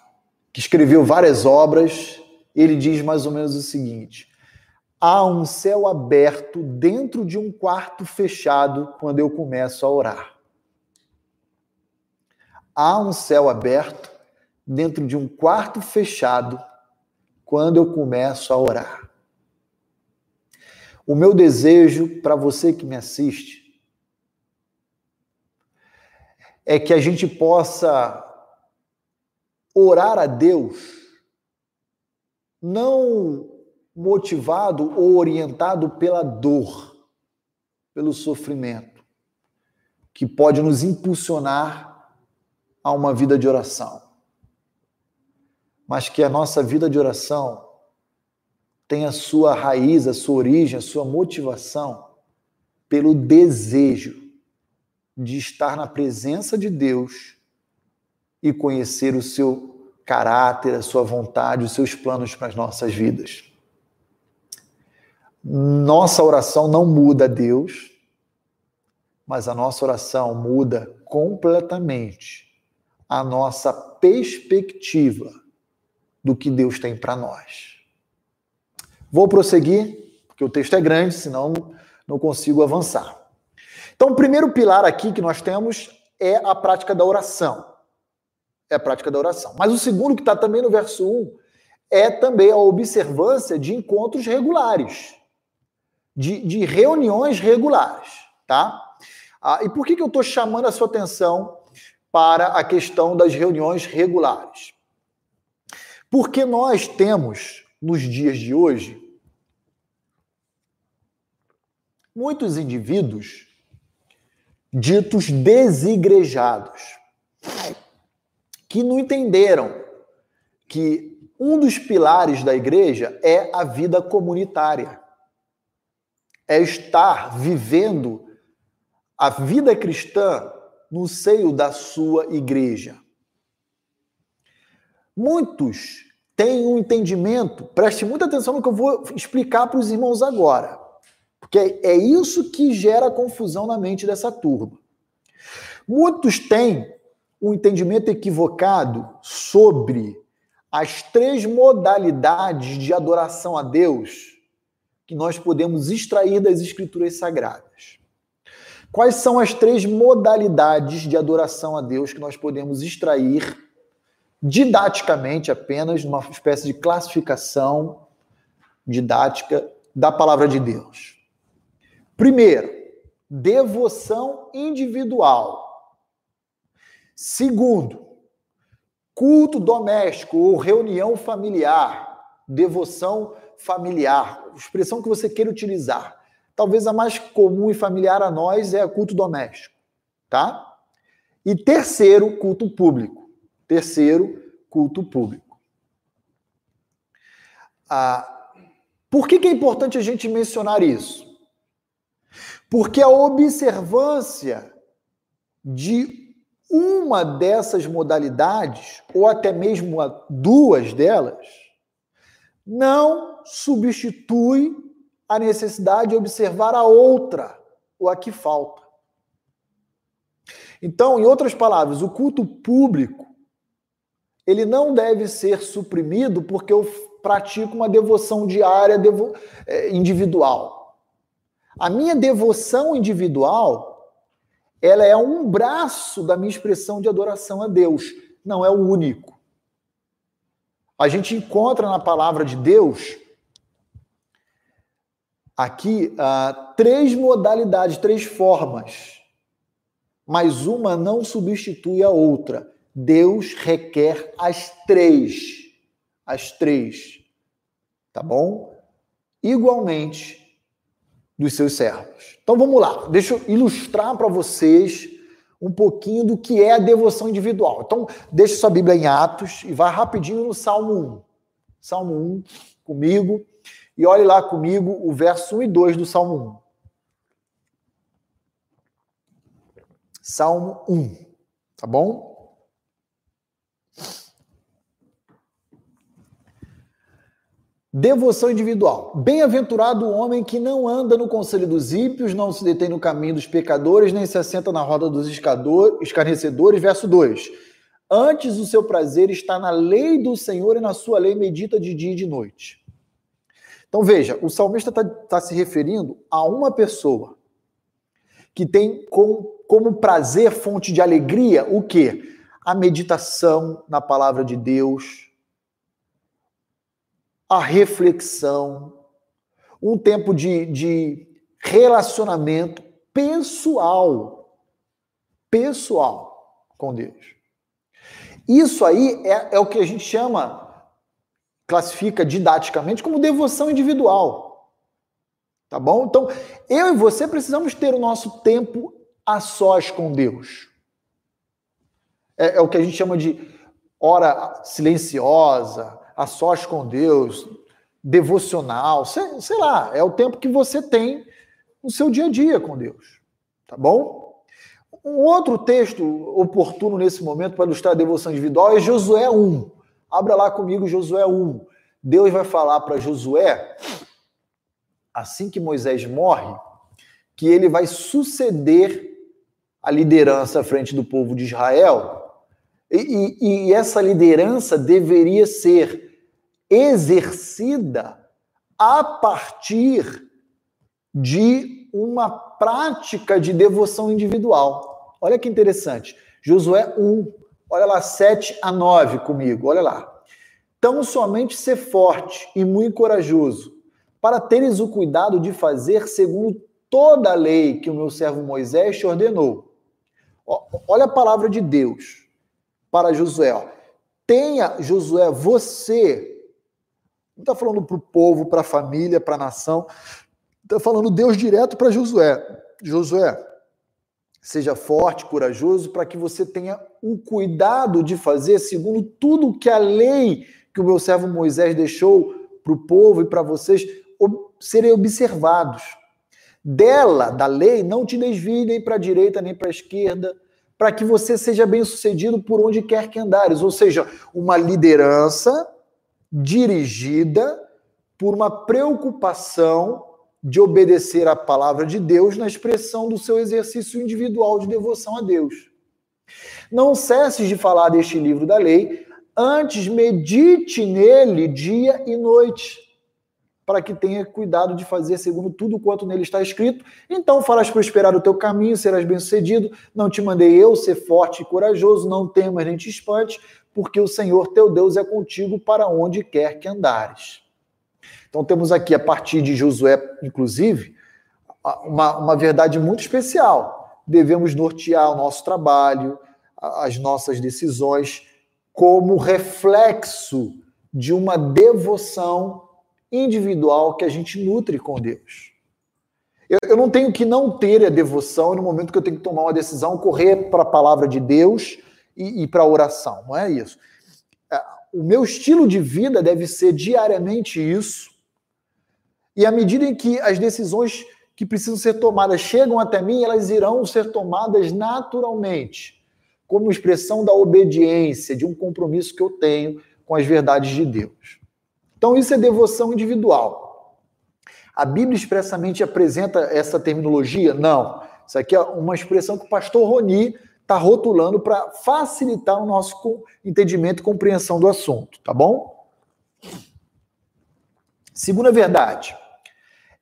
que escreveu várias obras. Ele diz mais ou menos o seguinte: há um céu aberto dentro de um quarto fechado quando eu começo a orar. Há um céu aberto dentro de um quarto fechado quando eu começo a orar. O meu desejo para você que me assiste é que a gente possa orar a Deus não motivado ou orientado pela dor, pelo sofrimento, que pode nos impulsionar a uma vida de oração. Mas que a nossa vida de oração tem a sua raiz, a sua origem, a sua motivação pelo desejo de estar na presença de Deus e conhecer o seu caráter, a sua vontade, os seus planos para as nossas vidas. Nossa oração não muda Deus, mas a nossa oração muda completamente a nossa perspectiva do que Deus tem para nós. Vou prosseguir, porque o texto é grande, senão não consigo avançar. Então, o primeiro pilar aqui que nós temos é a prática da oração. É a prática da oração. Mas o segundo, que está também no verso 1, é também a observância de encontros regulares, de, de reuniões regulares, tá? Ah, e por que, que eu estou chamando a sua atenção para a questão das reuniões regulares? Porque nós temos, nos dias de hoje, muitos indivíduos ditos desigrejados, que não entenderam que um dos pilares da igreja é a vida comunitária. É estar vivendo a vida cristã no seio da sua igreja. Muitos têm um entendimento, preste muita atenção no que eu vou explicar para os irmãos agora. Porque é isso que gera confusão na mente dessa turma. Muitos têm um entendimento equivocado sobre as três modalidades de adoração a Deus que nós podemos extrair das Escrituras Sagradas. Quais são as três modalidades de adoração a Deus que nós podemos extrair didaticamente apenas, numa espécie de classificação didática da palavra de Deus? Primeiro, devoção individual. Segundo, culto doméstico ou reunião familiar, devoção familiar, expressão que você queira utilizar. Talvez a mais comum e familiar a nós é culto doméstico, tá? E terceiro, culto público. Terceiro, culto público. Ah, por que, que é importante a gente mencionar isso? Porque a observância de uma dessas modalidades, ou até mesmo duas delas, não substitui a necessidade de observar a outra, ou a que falta. Então, em outras palavras, o culto público ele não deve ser suprimido porque eu pratico uma devoção diária eh, individual. A minha devoção individual, ela é um braço da minha expressão de adoração a Deus, não é o único. A gente encontra na palavra de Deus aqui uh, três modalidades, três formas, mas uma não substitui a outra. Deus requer as três, as três, tá bom? Igualmente, dos seus servos. Então vamos lá, deixa eu ilustrar para vocês um pouquinho do que é a devoção individual. Então, deixe sua Bíblia em Atos e vá rapidinho no Salmo 1. Salmo 1 comigo e olhe lá comigo o verso 1 e 2 do Salmo 1. Salmo 1, tá bom? Devoção individual. Bem-aventurado o homem que não anda no conselho dos ímpios, não se detém no caminho dos pecadores, nem se assenta na roda dos escarnecedores. Verso 2. Antes o seu prazer está na lei do Senhor e na sua lei medita de dia e de noite. Então veja, o salmista está tá se referindo a uma pessoa que tem com, como prazer, fonte de alegria, o quê? A meditação na palavra de Deus, a reflexão, um tempo de, de relacionamento pessoal, pessoal com Deus. Isso aí é, é o que a gente chama classifica didaticamente como devoção individual. Tá bom? Então, eu e você precisamos ter o nosso tempo a sós com Deus. É, é o que a gente chama de hora silenciosa, a sós com Deus, devocional, sei, sei lá, é o tempo que você tem no seu dia a dia com Deus. Tá bom? Um outro texto oportuno nesse momento para ilustrar a devoção individual é Josué 1. Abra lá comigo Josué 1. Deus vai falar para Josué, assim que Moisés morre, que ele vai suceder a liderança à frente do povo de Israel. E, e, e essa liderança deveria ser exercida a partir de uma prática de devoção individual. Olha que interessante. Josué 1, Olha lá, 7 a 9 comigo, olha lá. Tão somente ser forte e muito corajoso, para teres o cuidado de fazer segundo toda a lei que o meu servo Moisés te ordenou. Olha a palavra de Deus para Josué. Tenha, Josué, você. Não está falando para o povo, para a família, para a nação. Está falando Deus direto para Josué. Josué, Seja forte, corajoso, para que você tenha o cuidado de fazer segundo tudo que a lei que o meu servo Moisés deixou para o povo e para vocês serem observados. Dela, da lei, não te desvie nem para a direita nem para a esquerda, para que você seja bem sucedido por onde quer que andares. Ou seja, uma liderança dirigida por uma preocupação de obedecer à palavra de Deus na expressão do seu exercício individual de devoção a Deus. Não cesses de falar deste livro da lei, antes medite nele dia e noite, para que tenha cuidado de fazer segundo tudo quanto nele está escrito. Então farás prosperar o teu caminho, serás bem-sucedido. Não te mandei eu ser forte e corajoso, não temas nem te espantes, porque o Senhor teu Deus é contigo para onde quer que andares. Então temos aqui, a partir de Josué, inclusive, uma, uma verdade muito especial. Devemos nortear o nosso trabalho, as nossas decisões, como reflexo de uma devoção individual que a gente nutre com Deus. Eu, eu não tenho que não ter a devoção no momento que eu tenho que tomar uma decisão, correr para a palavra de Deus e, e para oração. Não é isso. É, o meu estilo de vida deve ser diariamente isso, e à medida em que as decisões que precisam ser tomadas chegam até mim, elas irão ser tomadas naturalmente, como expressão da obediência, de um compromisso que eu tenho com as verdades de Deus. Então, isso é devoção individual. A Bíblia expressamente apresenta essa terminologia? Não. Isso aqui é uma expressão que o pastor Roni está rotulando para facilitar o nosso entendimento e compreensão do assunto, tá bom? Segunda verdade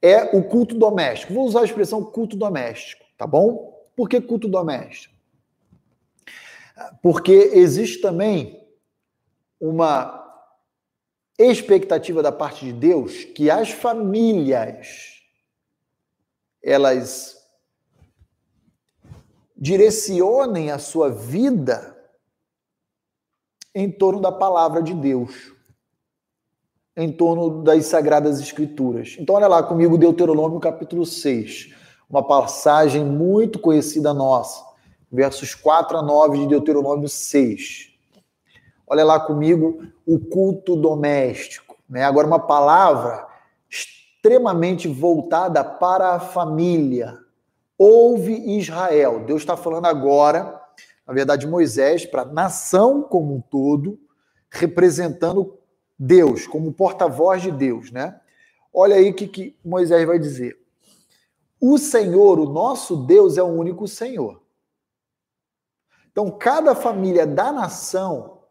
é o culto doméstico. Vou usar a expressão culto doméstico, tá bom? Por que culto doméstico? Porque existe também uma expectativa da parte de Deus que as famílias elas direcionem a sua vida em torno da palavra de Deus em torno das Sagradas Escrituras. Então, olha lá comigo, Deuteronômio capítulo 6, uma passagem muito conhecida nossa, versos 4 a 9 de Deuteronômio 6. Olha lá comigo o culto doméstico. Né? Agora, uma palavra extremamente voltada para a família. Ouve Israel. Deus está falando agora, na verdade, Moisés, para a nação como um todo, representando Deus, como porta-voz de Deus, né? Olha aí o que, que Moisés vai dizer. O Senhor, o nosso Deus, é o único Senhor. Então, cada família da nação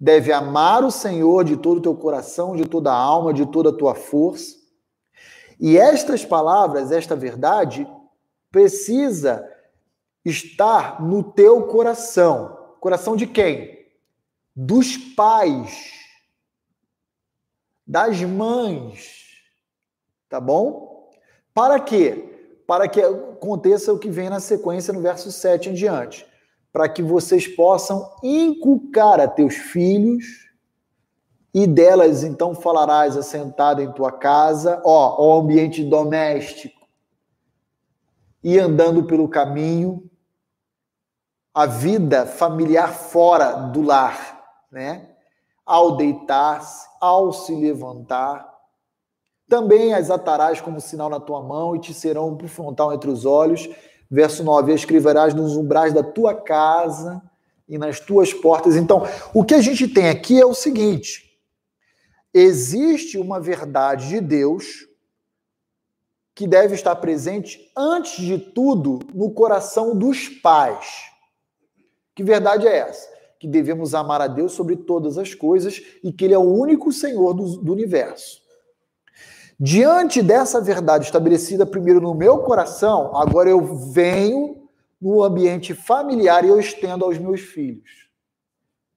deve amar o Senhor de todo o teu coração, de toda a alma, de toda a tua força. E estas palavras, esta verdade, precisa estar no teu coração. Coração de quem? Dos pais, das mães. Tá bom? Para quê? Para que aconteça o que vem na sequência no verso 7 em diante. Para que vocês possam inculcar a teus filhos e delas então falarás assentado em tua casa, ó, o ambiente doméstico, e andando pelo caminho, a vida familiar fora do lar, né? Ao deitar-se, ao se levantar, também as atarás como sinal na tua mão e te serão por frontal entre os olhos. Verso 9: escreverás nos umbrais da tua casa e nas tuas portas. Então, o que a gente tem aqui é o seguinte: existe uma verdade de Deus que deve estar presente, antes de tudo, no coração dos pais. Que verdade é essa? Que devemos amar a Deus sobre todas as coisas e que Ele é o único Senhor do, do universo. Diante dessa verdade estabelecida primeiro no meu coração, agora eu venho no ambiente familiar e eu estendo aos meus filhos.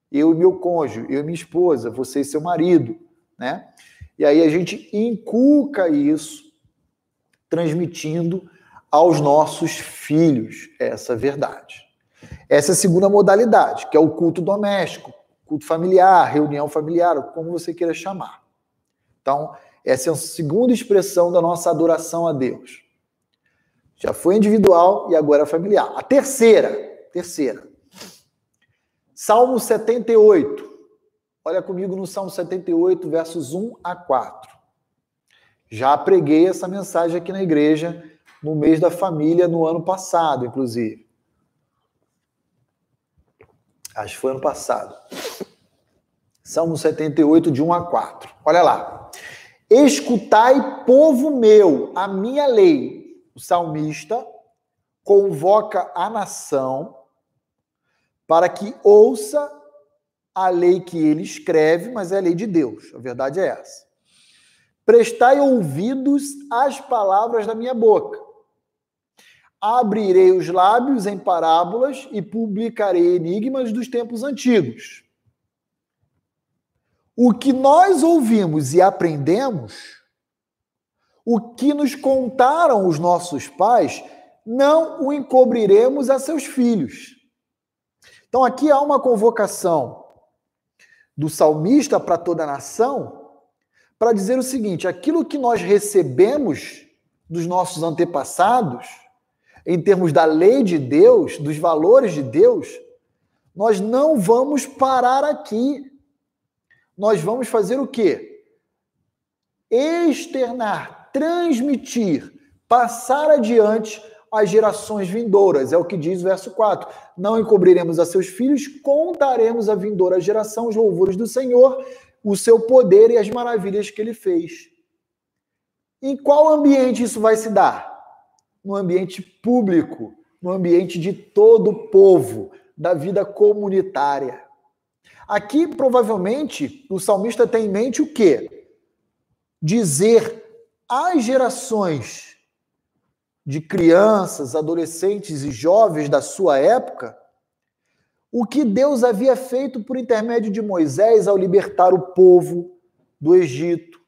Eu e meu cônjuge, eu e minha esposa, você e seu marido né? E aí a gente inculca isso, transmitindo aos nossos filhos essa verdade. Essa é a segunda modalidade, que é o culto doméstico, culto familiar, reunião familiar, como você queira chamar. Então, essa é a segunda expressão da nossa adoração a Deus. Já foi individual e agora é familiar. A terceira, terceira. Salmo 78. Olha comigo no Salmo 78, versos 1 a 4. Já preguei essa mensagem aqui na igreja no mês da família no ano passado, inclusive. Acho que foi ano passado. Salmo 78, de 1 a 4. Olha lá. Escutai, povo meu, a minha lei. O salmista convoca a nação para que ouça a lei que ele escreve, mas é a lei de Deus. A verdade é essa. Prestai ouvidos às palavras da minha boca. Abrirei os lábios em parábolas e publicarei enigmas dos tempos antigos. O que nós ouvimos e aprendemos, o que nos contaram os nossos pais, não o encobriremos a seus filhos. Então aqui há uma convocação do salmista para toda a nação, para dizer o seguinte: aquilo que nós recebemos dos nossos antepassados, em termos da lei de Deus, dos valores de Deus, nós não vamos parar aqui. Nós vamos fazer o quê? Externar, transmitir, passar adiante às gerações vindouras. É o que diz o verso 4. Não encobriremos a seus filhos, contaremos à vindoura geração os louvores do Senhor, o seu poder e as maravilhas que ele fez. Em qual ambiente isso vai se dar? No ambiente público, no ambiente de todo o povo, da vida comunitária. Aqui, provavelmente, o salmista tem em mente o quê? Dizer às gerações de crianças, adolescentes e jovens da sua época, o que Deus havia feito por intermédio de Moisés ao libertar o povo do Egito,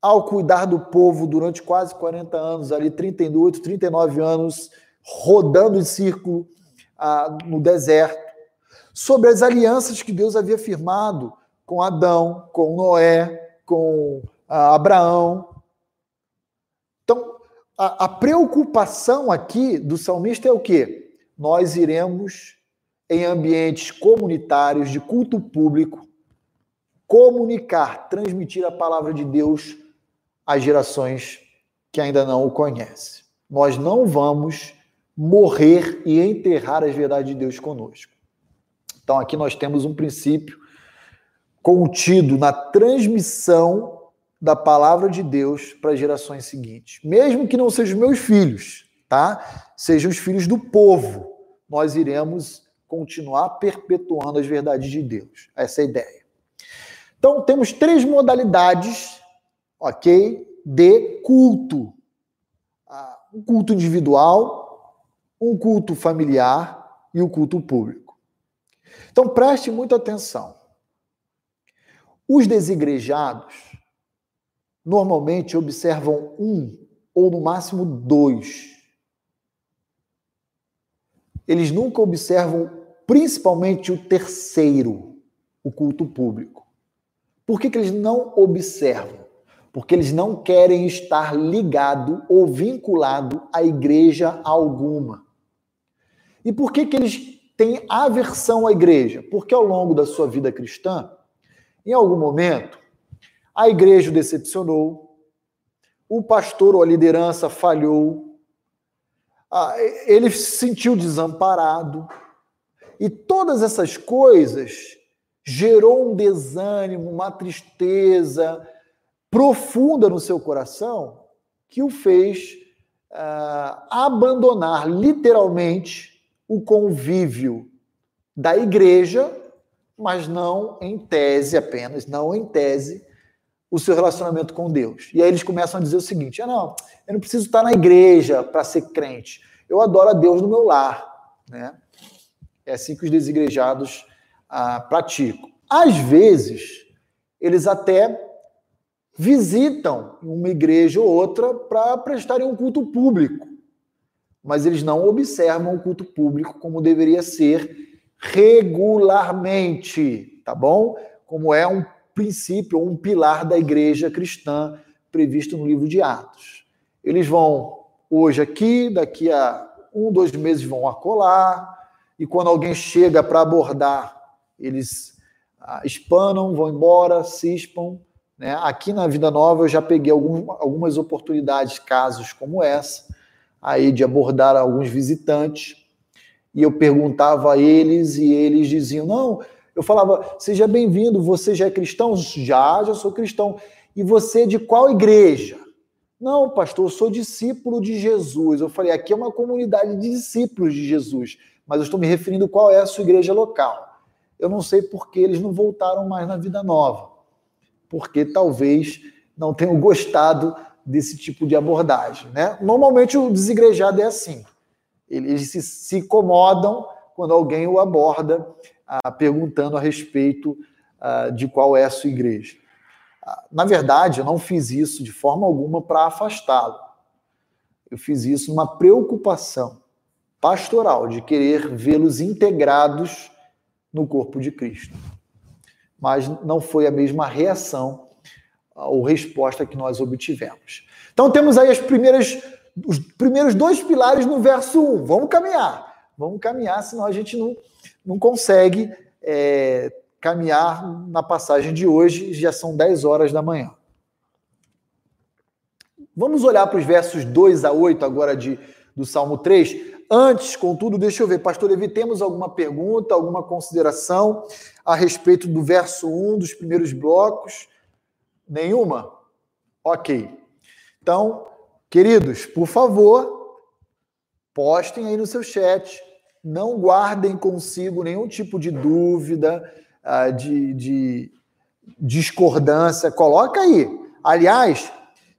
ao cuidar do povo durante quase 40 anos, ali 38, 39 anos, rodando em círculo ah, no deserto, sobre as alianças que Deus havia firmado com Adão, com Noé, com ah, Abraão, a, a preocupação aqui do salmista é o quê? Nós iremos em ambientes comunitários de culto público comunicar, transmitir a palavra de Deus às gerações que ainda não o conhecem. Nós não vamos morrer e enterrar as verdades de Deus conosco. Então aqui nós temos um princípio contido na transmissão da palavra de Deus para as gerações seguintes. Mesmo que não sejam meus filhos, tá? Sejam os filhos do povo, nós iremos continuar perpetuando as verdades de Deus. Essa é a ideia. Então, temos três modalidades, ok? de culto. Ah, um culto individual, um culto familiar e o um culto público. Então preste muita atenção. Os desigrejados normalmente observam um ou no máximo dois. Eles nunca observam principalmente o terceiro, o culto público. Por que, que eles não observam? Porque eles não querem estar ligado ou vinculado à igreja alguma. E por que, que eles têm aversão à igreja? Porque ao longo da sua vida cristã, em algum momento, a igreja o decepcionou, o pastor ou a liderança falhou, ele se sentiu desamparado, e todas essas coisas gerou um desânimo, uma tristeza profunda no seu coração que o fez uh, abandonar literalmente o convívio da igreja, mas não em tese apenas, não em tese, o seu relacionamento com Deus. E aí eles começam a dizer o seguinte: ah, não, eu não preciso estar na igreja para ser crente. Eu adoro a Deus no meu lar. Né? É assim que os desigrejados ah, praticam. Às vezes, eles até visitam uma igreja ou outra para prestarem um culto público, mas eles não observam o culto público como deveria ser regularmente, tá bom? Como é um princípio um pilar da igreja cristã previsto no livro de Atos. Eles vão hoje aqui, daqui a um, dois meses vão acolá, e quando alguém chega para abordar, eles ah, espanam, vão embora, cispam. Né? Aqui na Vida Nova eu já peguei algum, algumas oportunidades, casos como essa, aí de abordar alguns visitantes, e eu perguntava a eles e eles diziam: não, eu falava, seja bem-vindo, você já é cristão? Já, já sou cristão. E você é de qual igreja? Não, pastor, eu sou discípulo de Jesus. Eu falei, aqui é uma comunidade de discípulos de Jesus, mas eu estou me referindo qual é a sua igreja local. Eu não sei por que eles não voltaram mais na vida nova. Porque talvez não tenham gostado desse tipo de abordagem. Né? Normalmente o desigrejado é assim. Eles se, se incomodam quando alguém o aborda ah, perguntando a respeito ah, de qual é a sua igreja. Ah, na verdade, eu não fiz isso de forma alguma para afastá-lo. Eu fiz isso numa preocupação pastoral de querer vê-los integrados no corpo de Cristo. Mas não foi a mesma reação ou resposta que nós obtivemos. Então temos aí as primeiras, os primeiros dois pilares no verso 1. Vamos caminhar. Vamos caminhar, senão a gente não, não consegue é, caminhar na passagem de hoje, já são 10 horas da manhã. Vamos olhar para os versos 2 a 8 agora de, do Salmo 3. Antes, contudo, deixa eu ver, pastor Levi, temos alguma pergunta, alguma consideração a respeito do verso 1 dos primeiros blocos? Nenhuma? Ok. Então, queridos, por favor, postem aí no seu chat não guardem consigo nenhum tipo de dúvida, ah, de, de discordância. Coloca aí. Aliás,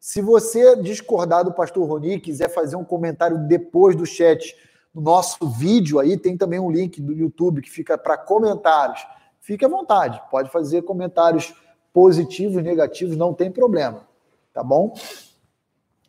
se você discordar do pastor Roni quiser fazer um comentário depois do chat no nosso vídeo aí, tem também um link do YouTube que fica para comentários. Fique à vontade, pode fazer comentários positivos, negativos, não tem problema, tá bom?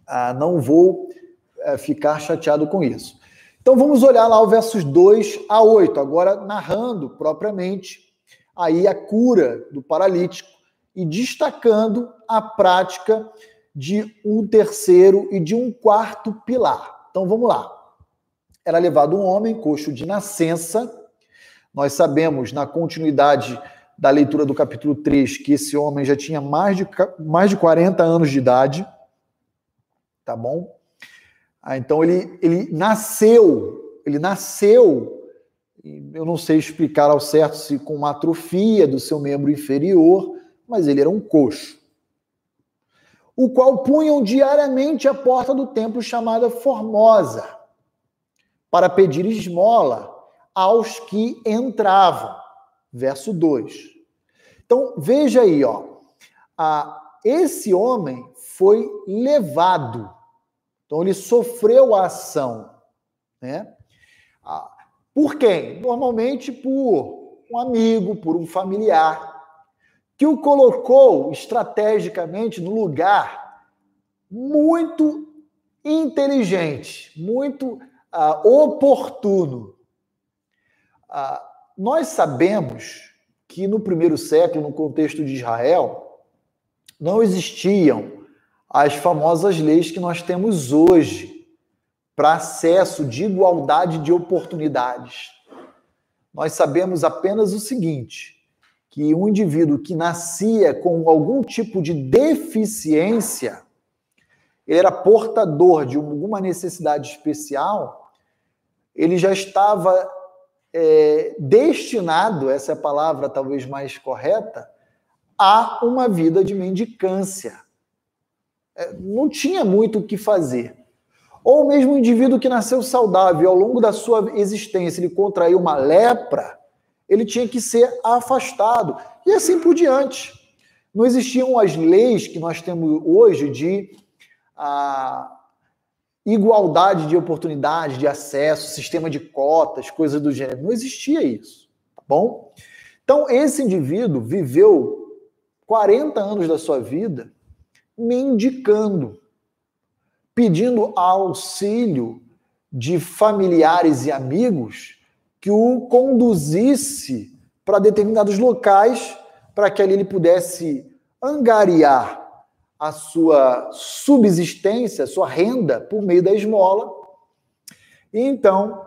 Ah, não vou é, ficar chateado com isso. Então vamos olhar lá o versos 2 a 8, agora narrando propriamente aí a cura do paralítico e destacando a prática de um terceiro e de um quarto pilar. Então vamos lá. Era levado um homem coxo de nascença. Nós sabemos na continuidade da leitura do capítulo 3 que esse homem já tinha mais de, mais de 40 anos de idade. Tá bom? Ah, então ele, ele nasceu, ele nasceu, eu não sei explicar ao certo se com uma atrofia do seu membro inferior, mas ele era um coxo, o qual punham diariamente à porta do templo chamada Formosa, para pedir esmola aos que entravam. Verso 2. Então, veja aí, ó. A, esse homem foi levado. Então ele sofreu a ação, né? Ah, por quem? Normalmente por um amigo, por um familiar, que o colocou estrategicamente no lugar muito inteligente, muito uh, oportuno. Uh, nós sabemos que no primeiro século, no contexto de Israel, não existiam as famosas leis que nós temos hoje para acesso de igualdade de oportunidades. Nós sabemos apenas o seguinte: que um indivíduo que nascia com algum tipo de deficiência, era portador de alguma necessidade especial, ele já estava é, destinado, essa é a palavra talvez mais correta, a uma vida de mendicância. É, não tinha muito o que fazer. Ou mesmo um indivíduo que nasceu saudável ao longo da sua existência ele contraiu uma lepra, ele tinha que ser afastado. E assim por diante. Não existiam as leis que nós temos hoje de a, igualdade de oportunidades, de acesso, sistema de cotas, coisas do gênero. Não existia isso, tá bom? Então, esse indivíduo viveu 40 anos da sua vida mendicando, pedindo auxílio de familiares e amigos que o conduzisse para determinados locais para que ali ele pudesse angariar a sua subsistência, a sua renda por meio da esmola, e então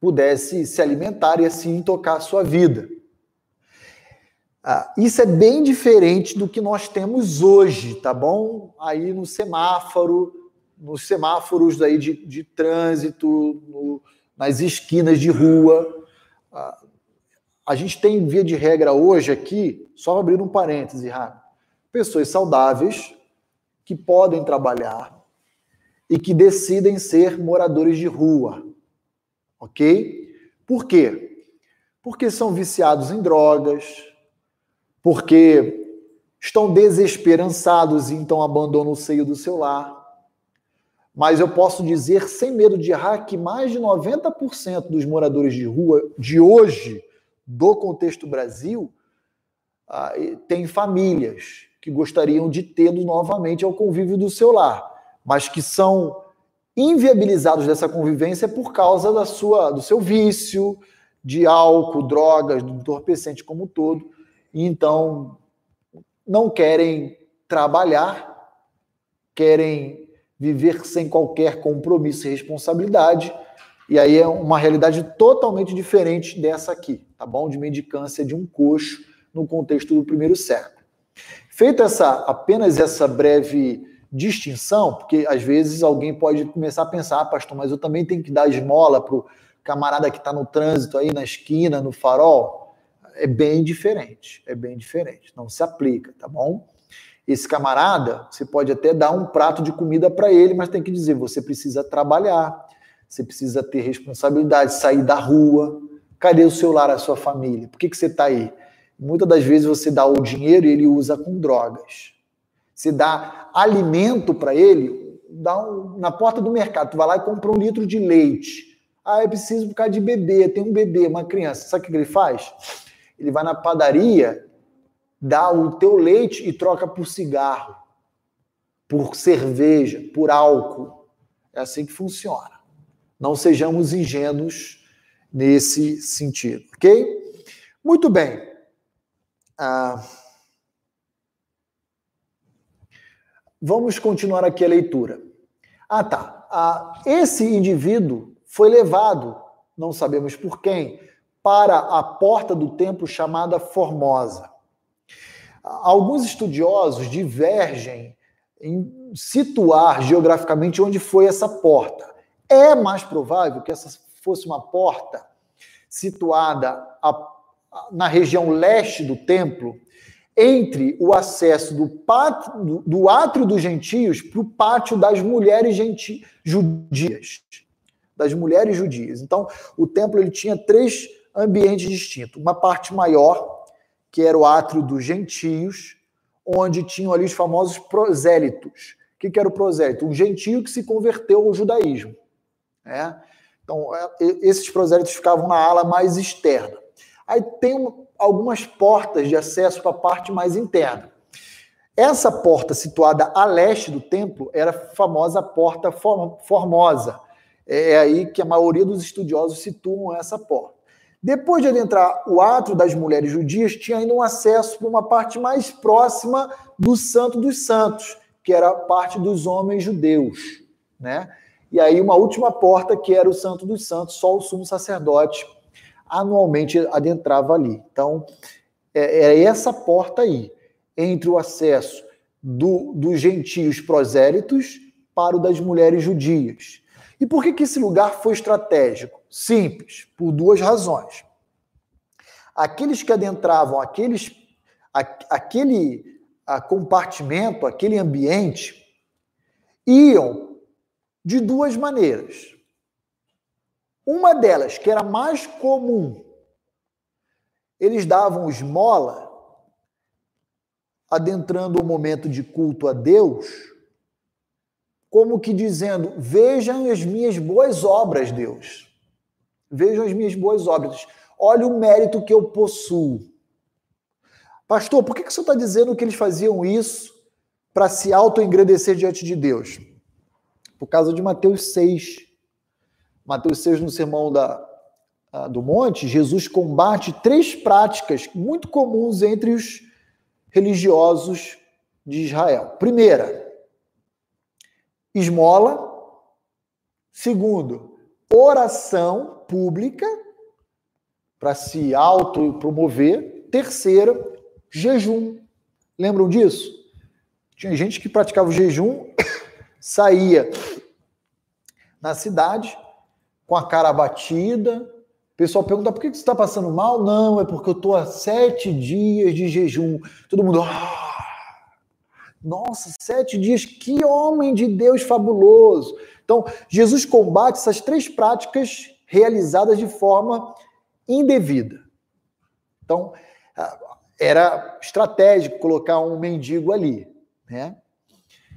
pudesse se alimentar e assim tocar a sua vida. Ah, isso é bem diferente do que nós temos hoje, tá bom? Aí no semáforo, nos semáforos aí de, de trânsito, no, nas esquinas de rua. A gente tem, via de regra, hoje aqui, só abrir um parêntese rápido, pessoas saudáveis que podem trabalhar e que decidem ser moradores de rua. Ok? Por quê? Porque são viciados em drogas, porque estão desesperançados e então abandonam o seio do seu lar. Mas eu posso dizer, sem medo de errar, que mais de 90% dos moradores de rua de hoje, do contexto Brasil, ah, têm famílias que gostariam de tê-lo novamente ao convívio do seu lar, mas que são inviabilizados dessa convivência por causa da sua, do seu vício de álcool, drogas, do entorpecente como um todo e então não querem trabalhar, querem viver sem qualquer compromisso e responsabilidade, e aí é uma realidade totalmente diferente dessa aqui, tá bom? De mendicância de um coxo no contexto do primeiro século. Feita essa apenas essa breve distinção, porque às vezes alguém pode começar a pensar, ah, pastor, mas eu também tenho que dar esmola para o camarada que está no trânsito aí na esquina, no farol é bem diferente, é bem diferente, não se aplica, tá bom? Esse camarada, você pode até dar um prato de comida para ele, mas tem que dizer, você precisa trabalhar, você precisa ter responsabilidade, sair da rua. Cadê o seu lar, a sua família? Por que, que você está aí? Muitas das vezes você dá o dinheiro e ele usa com drogas. Você dá alimento para ele, dá um, na porta do mercado, tu vai lá e compra um litro de leite. Ah, eu preciso por causa de bebê, tem um bebê, uma criança. Sabe o que ele faz? ele vai na padaria, dá o teu leite e troca por cigarro, por cerveja, por álcool. É assim que funciona. Não sejamos ingênuos nesse sentido, ok? Muito bem. Ah, vamos continuar aqui a leitura. Ah, tá. Ah, esse indivíduo foi levado, não sabemos por quem, para a porta do templo chamada Formosa. Alguns estudiosos divergem em situar geograficamente onde foi essa porta. É mais provável que essa fosse uma porta situada a, na região leste do templo, entre o acesso do, pátio, do, do átrio dos gentios para o pátio das mulheres genti, judias. Das mulheres judias. Então, o templo ele tinha três ambiente distinto. Uma parte maior, que era o átrio dos gentios, onde tinham ali os famosos prosélitos. O que, que era o prosélito? Um gentio que se converteu ao judaísmo. Né? Então, é, esses prosélitos ficavam na ala mais externa. Aí tem algumas portas de acesso para a parte mais interna. Essa porta situada a leste do templo era a famosa Porta Formosa. É aí que a maioria dos estudiosos situam essa porta. Depois de adentrar o ato das mulheres judias, tinha ainda um acesso para uma parte mais próxima do Santo dos Santos, que era a parte dos homens judeus, né? E aí uma última porta que era o Santo dos Santos, só o sumo sacerdote anualmente adentrava ali. Então, é, é essa porta aí entre o acesso do, dos gentios prosélitos para o das mulheres judias. E por que, que esse lugar foi estratégico? Simples, por duas razões. Aqueles que adentravam aqueles, aquele compartimento, aquele ambiente, iam de duas maneiras. Uma delas, que era mais comum, eles davam esmola adentrando o momento de culto a Deus, como que dizendo: Vejam as minhas boas obras, Deus. Vejam as minhas boas obras. Olha o mérito que eu possuo. Pastor, por que, que o senhor está dizendo que eles faziam isso para se auto-engrandecer diante de Deus? Por causa de Mateus 6. Mateus 6, no sermão da, do monte, Jesus combate três práticas muito comuns entre os religiosos de Israel. Primeira, esmola. Segundo, oração pública para se autopromover. Terceira, jejum. Lembram disso? Tinha gente que praticava o jejum, saía na cidade com a cara abatida, o pessoal pergunta por que você está passando mal? Não, é porque eu estou há sete dias de jejum. Todo mundo. Ah, nossa, sete dias, que homem de Deus fabuloso. Então, Jesus combate essas três práticas realizadas de forma indevida. Então, ah, era estratégico colocar um mendigo ali, né?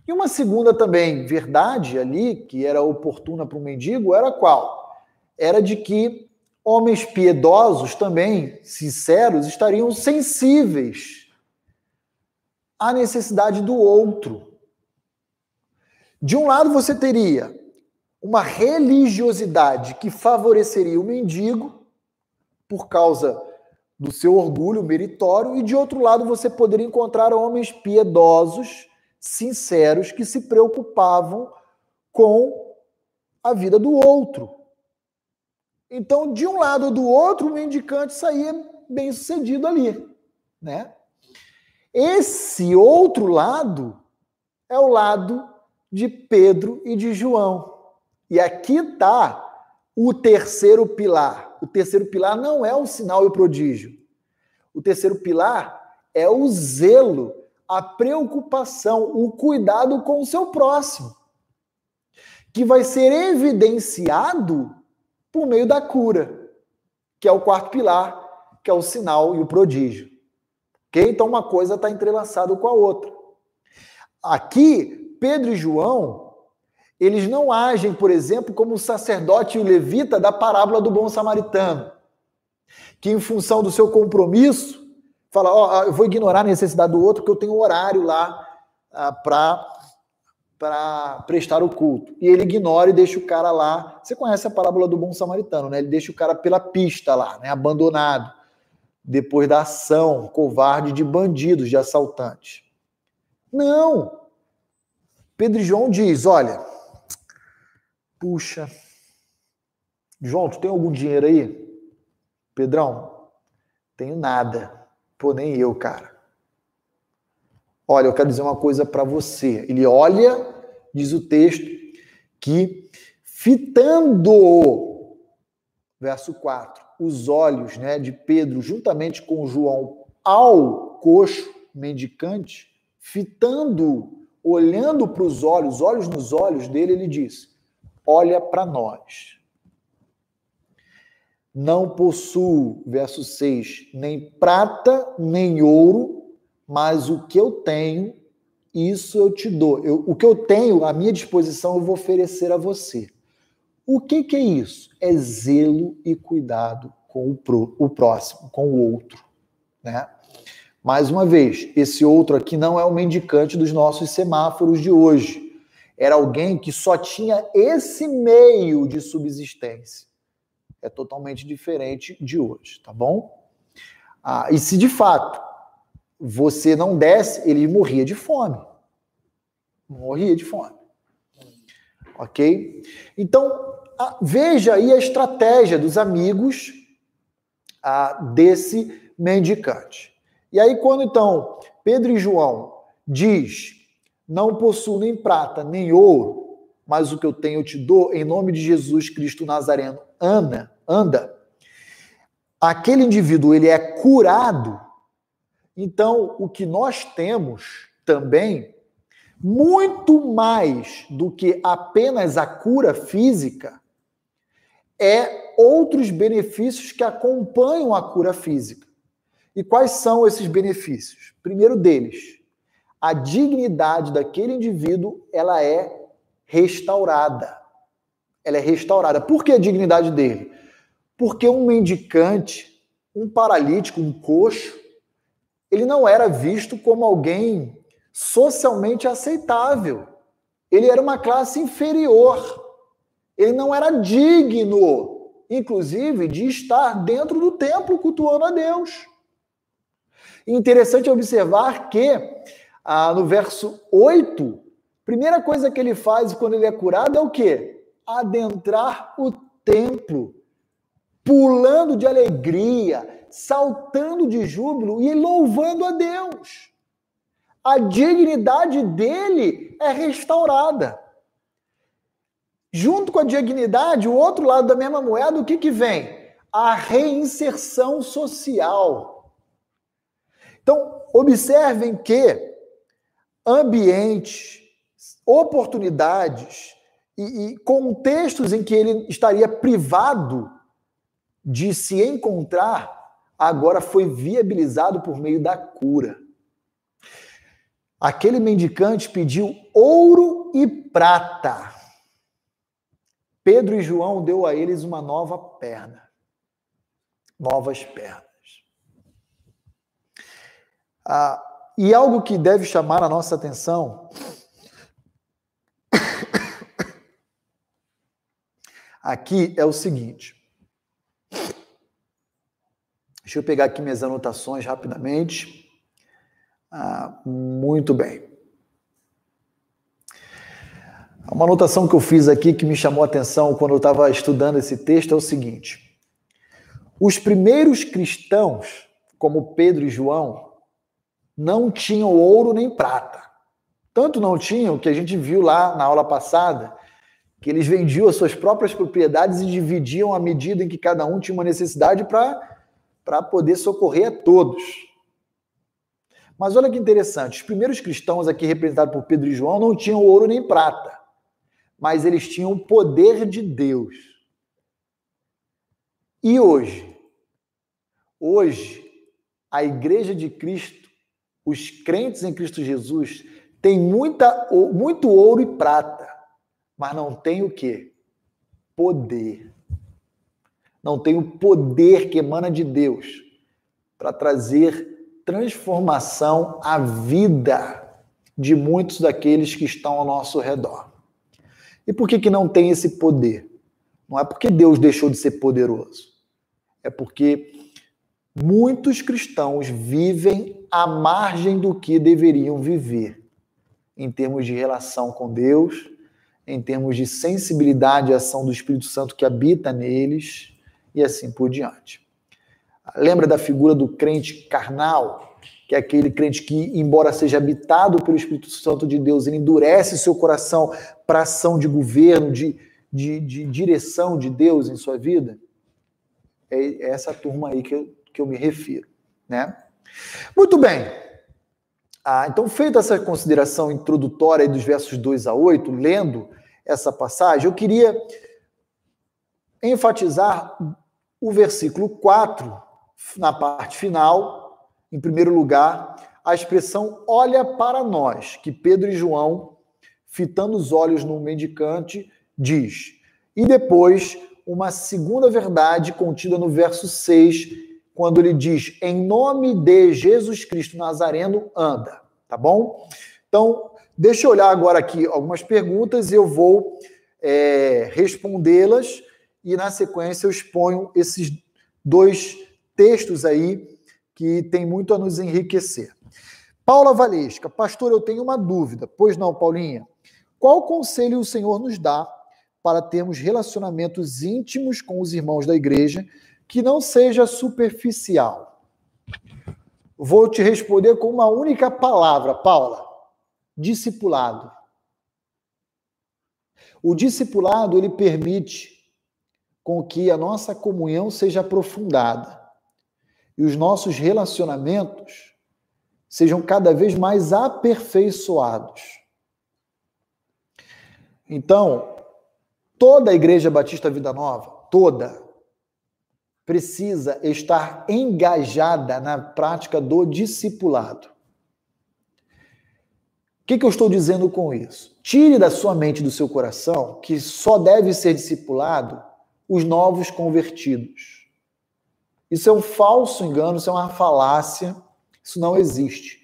E uma segunda também verdade ali, que era oportuna para o mendigo, era qual? Era de que homens piedosos também, sinceros, estariam sensíveis à necessidade do outro. De um lado, você teria uma religiosidade que favoreceria o mendigo por causa do seu orgulho meritório, e de outro lado, você poderia encontrar homens piedosos, sinceros, que se preocupavam com a vida do outro. Então, de um lado ou do outro, o mendicante saía bem sucedido ali, né? Esse outro lado é o lado de Pedro e de João. E aqui está o terceiro pilar. O terceiro pilar não é o sinal e o prodígio. O terceiro pilar é o zelo, a preocupação, o cuidado com o seu próximo, que vai ser evidenciado por meio da cura, que é o quarto pilar, que é o sinal e o prodígio. Então, uma coisa está entrelaçada com a outra. Aqui, Pedro e João, eles não agem, por exemplo, como o sacerdote e o levita da parábola do bom samaritano, que em função do seu compromisso, fala, ó, oh, eu vou ignorar a necessidade do outro, porque eu tenho um horário lá ah, para para prestar o culto. E ele ignora e deixa o cara lá. Você conhece a parábola do bom samaritano, né? Ele deixa o cara pela pista lá, né? Abandonado. Depois da ação covarde de bandidos, de assaltantes. Não! Pedro João diz: olha, puxa, João, tu tem algum dinheiro aí? Pedrão, tenho nada. Pô, nem eu, cara. Olha, eu quero dizer uma coisa para você. Ele olha, diz o texto, que fitando, verso 4, os olhos né, de Pedro, juntamente com João, ao coxo mendicante, fitando, olhando para os olhos, olhos nos olhos dele, ele diz: Olha para nós. Não possuo, verso 6, nem prata, nem ouro, mas o que eu tenho, isso eu te dou. Eu, o que eu tenho à minha disposição, eu vou oferecer a você. O que, que é isso? É zelo e cuidado com o, pro, o próximo, com o outro. Né? Mais uma vez, esse outro aqui não é o mendicante dos nossos semáforos de hoje. Era alguém que só tinha esse meio de subsistência. É totalmente diferente de hoje, tá bom? Ah, e se de fato você não desse, ele morria de fome. Morria de fome. Ok? Então, veja aí a estratégia dos amigos ah, desse mendicante. E aí, quando então Pedro e João diz: Não possuo nem prata nem ouro, mas o que eu tenho eu te dou, em nome de Jesus Cristo Nazareno, anda, anda. Aquele indivíduo ele é curado. Então, o que nós temos também muito mais do que apenas a cura física, é outros benefícios que acompanham a cura física. E quais são esses benefícios? Primeiro deles, a dignidade daquele indivíduo, ela é restaurada. Ela é restaurada. Por que a dignidade dele? Porque um mendicante, um paralítico, um coxo, ele não era visto como alguém socialmente aceitável. Ele era uma classe inferior. Ele não era digno, inclusive, de estar dentro do templo cultuando a Deus. Interessante observar que ah, no verso 8, primeira coisa que ele faz quando ele é curado é o quê? Adentrar o templo, pulando de alegria, saltando de júbilo e louvando a Deus a dignidade dele é restaurada. Junto com a dignidade, o outro lado da mesma moeda, o que, que vem? A reinserção social. Então, observem que ambientes, oportunidades e, e contextos em que ele estaria privado de se encontrar, agora foi viabilizado por meio da cura. Aquele mendicante pediu ouro e prata. Pedro e João deu a eles uma nova perna. Novas pernas. Ah, e algo que deve chamar a nossa atenção aqui é o seguinte. Deixa eu pegar aqui minhas anotações rapidamente. Ah, muito bem. Uma anotação que eu fiz aqui que me chamou a atenção quando eu estava estudando esse texto é o seguinte: os primeiros cristãos, como Pedro e João, não tinham ouro nem prata. Tanto não tinham que a gente viu lá na aula passada que eles vendiam as suas próprias propriedades e dividiam à medida em que cada um tinha uma necessidade para poder socorrer a todos. Mas olha que interessante, os primeiros cristãos aqui representados por Pedro e João não tinham ouro nem prata, mas eles tinham o poder de Deus. E hoje? Hoje, a igreja de Cristo, os crentes em Cristo Jesus, têm muita, muito ouro e prata, mas não tem o quê? Poder. Não tem o poder que emana de Deus para trazer transformação à vida de muitos daqueles que estão ao nosso redor. E por que, que não tem esse poder? Não é porque Deus deixou de ser poderoso. É porque muitos cristãos vivem à margem do que deveriam viver, em termos de relação com Deus, em termos de sensibilidade à ação do Espírito Santo que habita neles e assim por diante. Lembra da figura do crente carnal, que é aquele crente que, embora seja habitado pelo Espírito Santo de Deus, ele endurece seu coração para ação de governo, de, de, de, direção de Deus em sua vida? É essa turma aí que eu, que eu me refiro. Né? Muito bem. Ah, então, feita essa consideração introdutória dos versos 2 a 8, lendo essa passagem, eu queria enfatizar o versículo 4 na parte final, em primeiro lugar, a expressão olha para nós, que Pedro e João, fitando os olhos no mendicante, diz. E depois, uma segunda verdade contida no verso 6, quando ele diz: Em nome de Jesus Cristo Nazareno, anda. Tá bom? Então, deixa eu olhar agora aqui algumas perguntas e eu vou é, respondê-las e na sequência eu exponho esses dois textos aí que tem muito a nos enriquecer. Paula Valesca, pastor, eu tenho uma dúvida. Pois não, Paulinha? Qual conselho o Senhor nos dá para termos relacionamentos íntimos com os irmãos da igreja que não seja superficial? Vou te responder com uma única palavra, Paula: discipulado. O discipulado ele permite com que a nossa comunhão seja aprofundada e os nossos relacionamentos sejam cada vez mais aperfeiçoados. Então, toda a Igreja Batista Vida Nova, toda, precisa estar engajada na prática do discipulado. O que, que, eu estou dizendo com isso? Tire da sua mente, do seu coração, que só deve ser discipulado os novos convertidos. Isso é um falso engano, isso é uma falácia, isso não existe.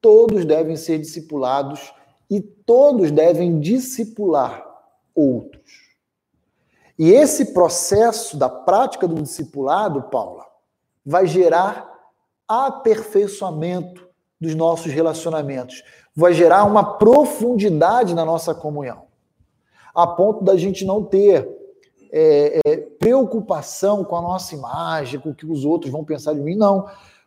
Todos devem ser discipulados e todos devem discipular outros. E esse processo da prática do discipulado, Paula, vai gerar aperfeiçoamento dos nossos relacionamentos, vai gerar uma profundidade na nossa comunhão, a ponto da gente não ter é, é, preocupação com a nossa imagem, com o que os outros vão pensar de mim, não.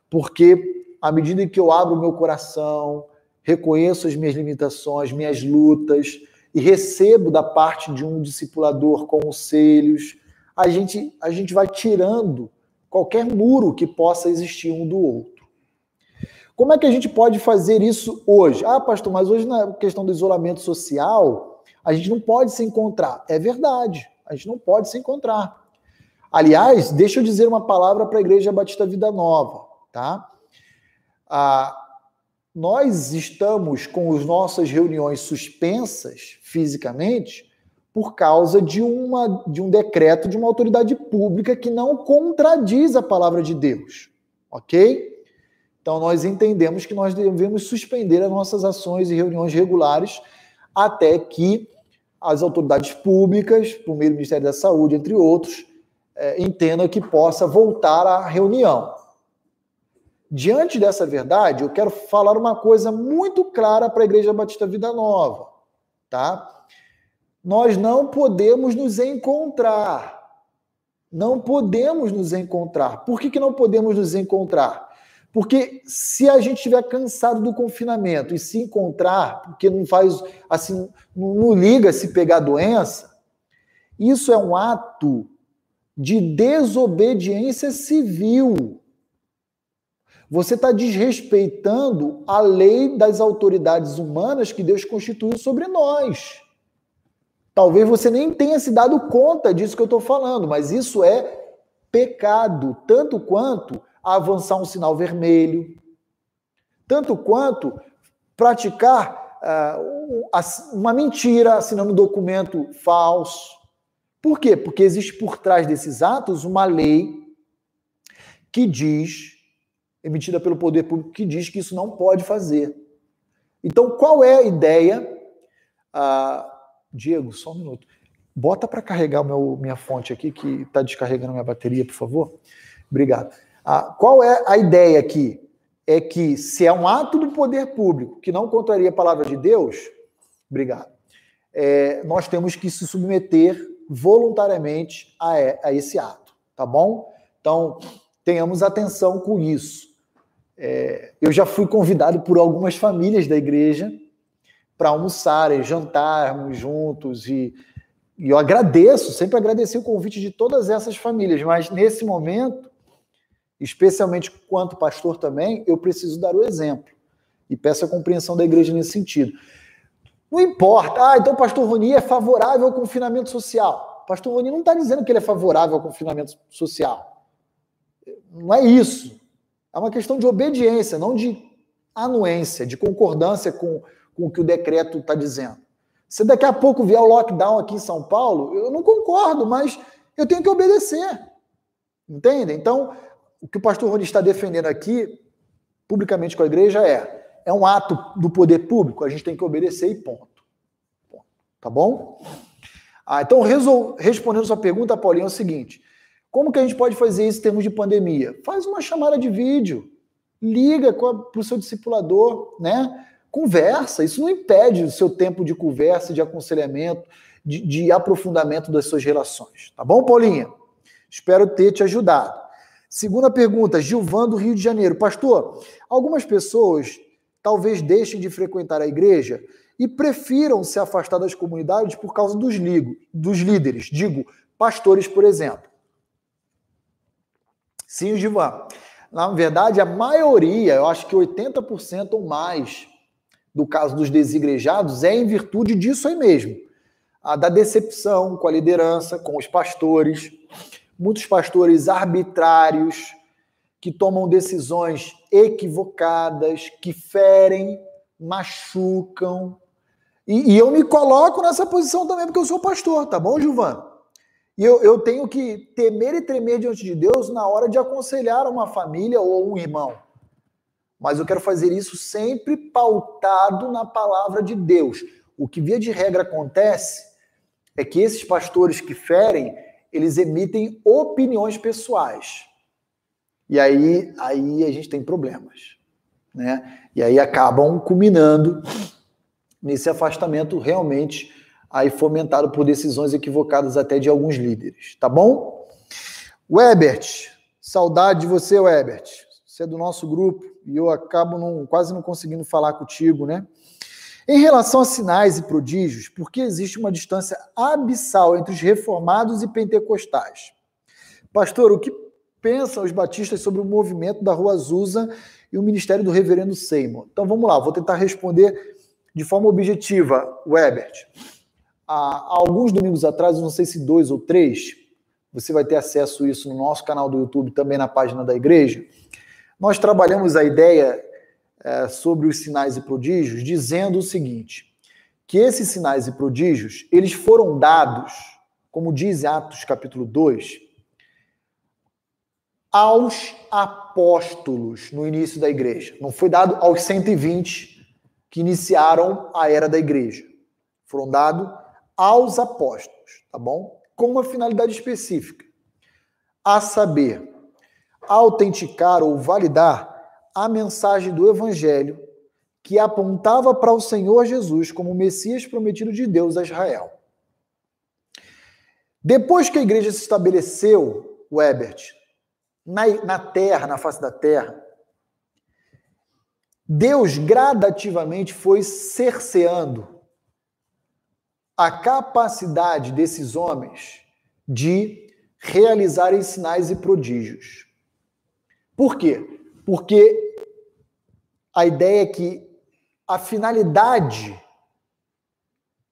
Porque à medida que eu abro o meu coração, reconheço as minhas limitações, minhas lutas, e recebo da parte de um discipulador conselhos, a gente, a gente vai tirando qualquer muro que possa existir um do outro. Como é que a gente pode fazer isso hoje? Ah, pastor, mas hoje na questão do isolamento social, a gente não pode se encontrar. É verdade. A gente não pode se encontrar. Aliás, deixa eu dizer uma palavra para a Igreja Batista Vida Nova, tá? Ah, nós estamos com as nossas reuniões suspensas fisicamente por causa de, uma, de um decreto de uma autoridade pública que não contradiz a palavra de Deus, ok? Então nós entendemos que nós devemos suspender as nossas ações e reuniões regulares até que as autoridades públicas, por meio do Ministério da Saúde, entre outros, é, entendam que possa voltar à reunião. Diante dessa verdade, eu quero falar uma coisa muito clara para a Igreja Batista Vida Nova, tá? Nós não podemos nos encontrar. Não podemos nos encontrar. Por que, que não podemos nos encontrar? Porque se a gente estiver cansado do confinamento e se encontrar, porque não faz assim, não, liga se pegar doença, isso é um ato de desobediência civil. Você está desrespeitando a lei das autoridades humanas que Deus constituiu sobre nós. Talvez você nem tenha se dado conta disso que eu estou falando, mas isso é pecado, tanto quanto avançar um sinal vermelho, tanto quanto praticar uh, uma mentira, assinando um documento falso. Por quê? Porque existe por trás desses atos uma lei que diz, emitida pelo poder público, que diz que isso não pode fazer. Então, qual é a ideia? Uh, Diego, só um minuto. Bota para carregar meu, minha fonte aqui, que está descarregando minha bateria, por favor. Obrigado. Ah, qual é a ideia aqui? É que se é um ato do poder público que não contraria a palavra de Deus, obrigado, é, nós temos que se submeter voluntariamente a, a, esse ato, tá bom? Então, tenhamos atenção com isso. É, eu já fui convidado por algumas famílias da igreja para almoçarem, jantarmos juntos e, e eu agradeço, sempre agradeci o convite de todas essas famílias, mas nesse momento especialmente quanto pastor também, eu preciso dar o exemplo. E peço a compreensão da igreja nesse sentido. Não importa, ah, então o pastor Roni é favorável ao confinamento social. O pastor Roni não está dizendo que ele é favorável ao confinamento social. Não é isso. É uma questão de obediência, não de anuência, de concordância com, com o que o decreto está dizendo. Se daqui a pouco vier o lockdown aqui em São Paulo, eu não concordo, mas eu tenho que obedecer. Entende? Então, o que o pastor Rony está defendendo aqui, publicamente com a igreja, é: é um ato do poder público, a gente tem que obedecer e ponto. Tá bom? Ah, então, resol... respondendo sua pergunta, Paulinho, é o seguinte: como que a gente pode fazer isso em termos de pandemia? Faz uma chamada de vídeo, liga para o seu discipulador, né? Conversa. Isso não impede o seu tempo de conversa, de aconselhamento, de, de aprofundamento das suas relações. Tá bom, Paulinha? Espero ter te ajudado. Segunda pergunta, Gilvan do Rio de Janeiro. Pastor, algumas pessoas talvez deixem de frequentar a igreja e prefiram se afastar das comunidades por causa dos, ligo, dos líderes, digo, pastores, por exemplo. Sim, Gilvan. Na verdade, a maioria, eu acho que 80% ou mais do caso dos desigrejados é em virtude disso aí mesmo. A da decepção com a liderança, com os pastores. Muitos pastores arbitrários que tomam decisões equivocadas, que ferem, machucam. E, e, eu me coloco nessa posição também, porque eu sou pastor, tá bom, Gilvan? E eu, eu tenho que temer e tremer diante de Deus na hora de aconselhar uma família ou um irmão. Mas eu quero fazer isso sempre pautado na palavra de Deus. O que via de regra acontece é que esses pastores que ferem, eles emitem opiniões pessoais. E aí, aí a gente tem problemas, né? E aí acabam culminando nesse afastamento realmente aí fomentado por decisões equivocadas até de alguns líderes, tá bom? Webert, saudade de você, Webert. Você é do nosso grupo e eu acabo não, quase não conseguindo falar contigo, né? Em relação a sinais e prodígios, por que existe uma distância abissal entre os reformados e pentecostais? Pastor, o que pensam os batistas sobre o movimento da Rua Azusa e o ministério do reverendo Seymour? Então vamos lá, vou tentar responder de forma objetiva, Webert há alguns domingos atrás, não sei se dois ou três, você vai ter acesso a isso no nosso canal do YouTube, também na página da igreja. Nós trabalhamos a ideia é, sobre os sinais e prodígios, dizendo o seguinte: que esses sinais e prodígios, eles foram dados, como diz Atos capítulo 2, aos apóstolos no início da igreja. Não foi dado aos 120 que iniciaram a era da igreja. Foram dados aos apóstolos, tá bom? Com uma finalidade específica, a saber, autenticar ou validar a mensagem do evangelho que apontava para o Senhor Jesus como o Messias prometido de Deus a Israel. Depois que a igreja se estabeleceu, Webert, na, na terra, na face da terra, Deus gradativamente foi cerceando a capacidade desses homens de realizarem sinais e prodígios. Por quê? Porque a ideia é que a finalidade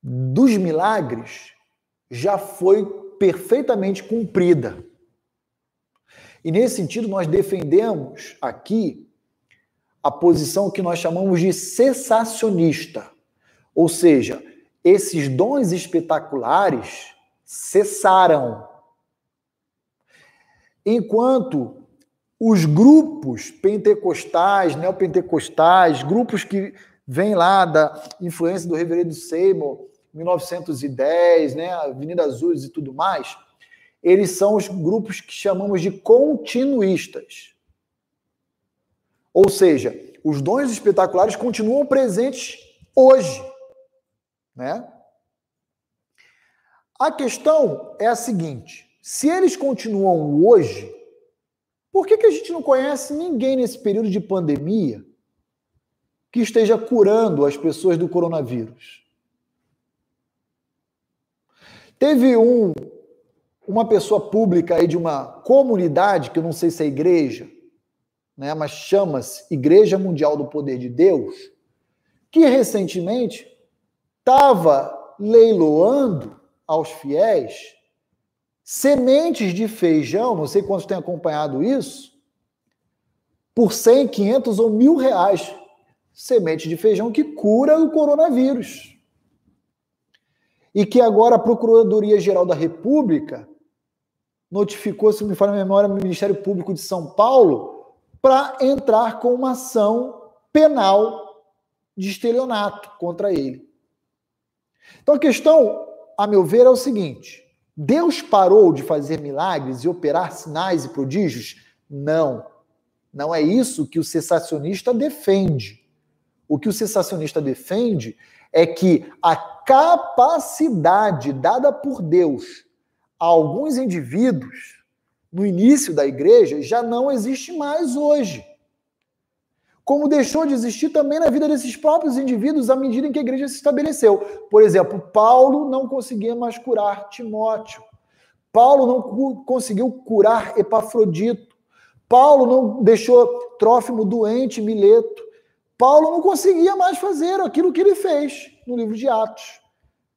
dos milagres já foi perfeitamente cumprida. E nesse sentido, nós defendemos aqui a posição que nós chamamos de cessacionista. Ou seja, esses dons espetaculares cessaram. Enquanto os grupos pentecostais, neopentecostais, grupos que vêm lá da influência do reverendo Seymour, 1910, né, Avenida Azuis e tudo mais, eles são os grupos que chamamos de continuistas. Ou seja, os dons espetaculares continuam presentes hoje. Né? A questão é a seguinte: se eles continuam hoje, por que, que a gente não conhece ninguém nesse período de pandemia que esteja curando as pessoas do coronavírus? Teve um, uma pessoa pública aí de uma comunidade, que eu não sei se é igreja, né, mas chama-se Igreja Mundial do Poder de Deus, que recentemente estava leiloando aos fiéis sementes de feijão, não sei quantos têm acompanhado isso, por 100, 500 ou mil reais. semente de feijão que cura o coronavírus. E que agora a Procuradoria-Geral da República notificou, se me falha a memória, o Ministério Público de São Paulo para entrar com uma ação penal de estelionato contra ele. Então a questão, a meu ver, é o seguinte: Deus parou de fazer milagres e operar sinais e prodígios? Não. Não é isso que o cessacionista defende. O que o cessacionista defende é que a capacidade dada por Deus a alguns indivíduos no início da igreja já não existe mais hoje. Como deixou de existir também na vida desses próprios indivíduos à medida em que a igreja se estabeleceu. Por exemplo, Paulo não conseguia mais curar Timóteo. Paulo não conseguiu curar Epafrodito. Paulo não deixou Trófimo doente, Mileto. Paulo não conseguia mais fazer aquilo que ele fez no livro de Atos.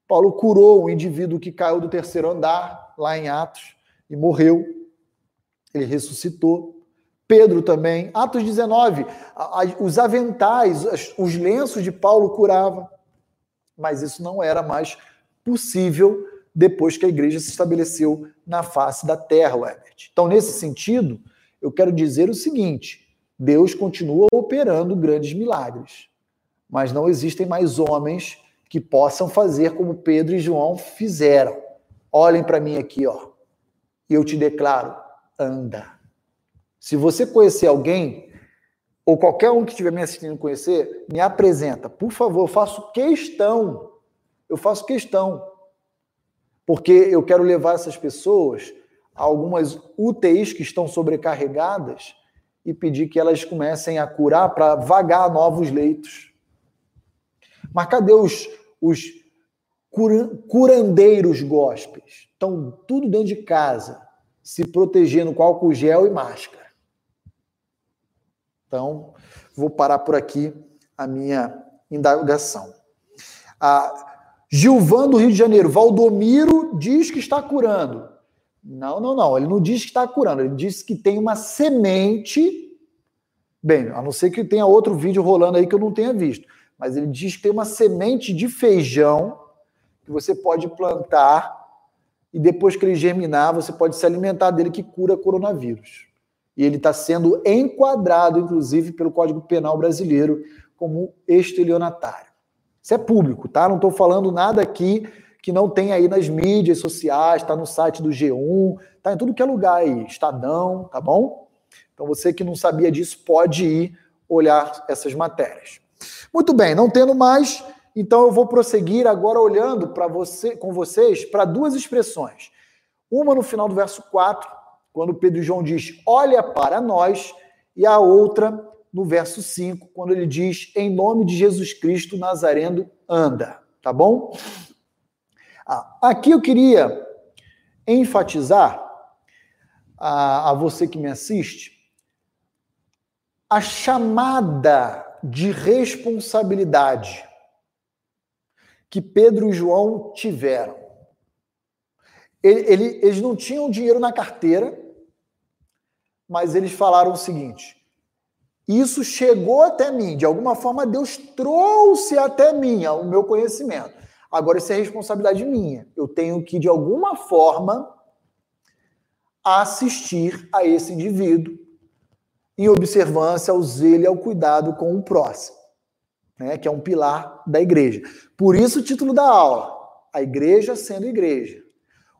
Paulo curou um indivíduo que caiu do terceiro andar, lá em Atos, e morreu. Ele ressuscitou. Pedro também. Atos 19, os aventais, os lenços de Paulo curava. Mas isso não era mais possível depois que a igreja se estabeleceu na face da terra, Herbert. Então, nesse sentido, eu quero dizer o seguinte: Deus continua operando grandes milagres, mas não existem mais homens que possam fazer como Pedro e João fizeram. Olhem para mim aqui, ó. E eu te declaro, anda. Se você conhecer alguém, ou qualquer um que estiver me assistindo conhecer, me apresenta. Por favor, eu faço questão. Eu faço questão. Porque eu quero levar essas pessoas a algumas UTIs que estão sobrecarregadas e pedir que elas comecem a curar para vagar novos leitos. Mas cadê os, os curandeiros gospels? Estão tudo dentro de casa, se protegendo com álcool gel e máscara. Então, vou parar por aqui a minha indagação. A Gilvan do Rio de Janeiro, Valdomiro diz que está curando. Não, não, não. Ele não diz que está curando, ele diz que tem uma semente. Bem, a não ser que tenha outro vídeo rolando aí que eu não tenha visto. Mas ele diz que tem uma semente de feijão que você pode plantar e depois que ele germinar, você pode se alimentar dele que cura coronavírus. E ele está sendo enquadrado, inclusive, pelo Código Penal brasileiro como estelionatário. Isso é público, tá? Não estou falando nada aqui que não tem aí nas mídias sociais, está no site do G1, está em tudo que é lugar aí, Estadão, tá bom? Então você que não sabia disso pode ir olhar essas matérias. Muito bem, não tendo mais, então eu vou prosseguir agora olhando para você, com vocês para duas expressões. Uma no final do verso 4, quando Pedro e João diz: "Olha para nós", e a outra no verso 5, quando ele diz: "Em nome de Jesus Cristo Nazareno, anda". Tá bom? Ah, aqui eu queria enfatizar a, a você que me assiste a chamada de responsabilidade que Pedro e João tiveram. Ele, ele, eles não tinham dinheiro na carteira, mas eles falaram o seguinte: isso chegou até mim, de alguma forma Deus trouxe até mim o meu conhecimento. Agora isso é responsabilidade minha. Eu tenho que, de alguma forma, assistir a esse indivíduo em observância ao zelo e ao cuidado com o próximo, né, que é um pilar da igreja. Por isso o título da aula, a igreja sendo igreja.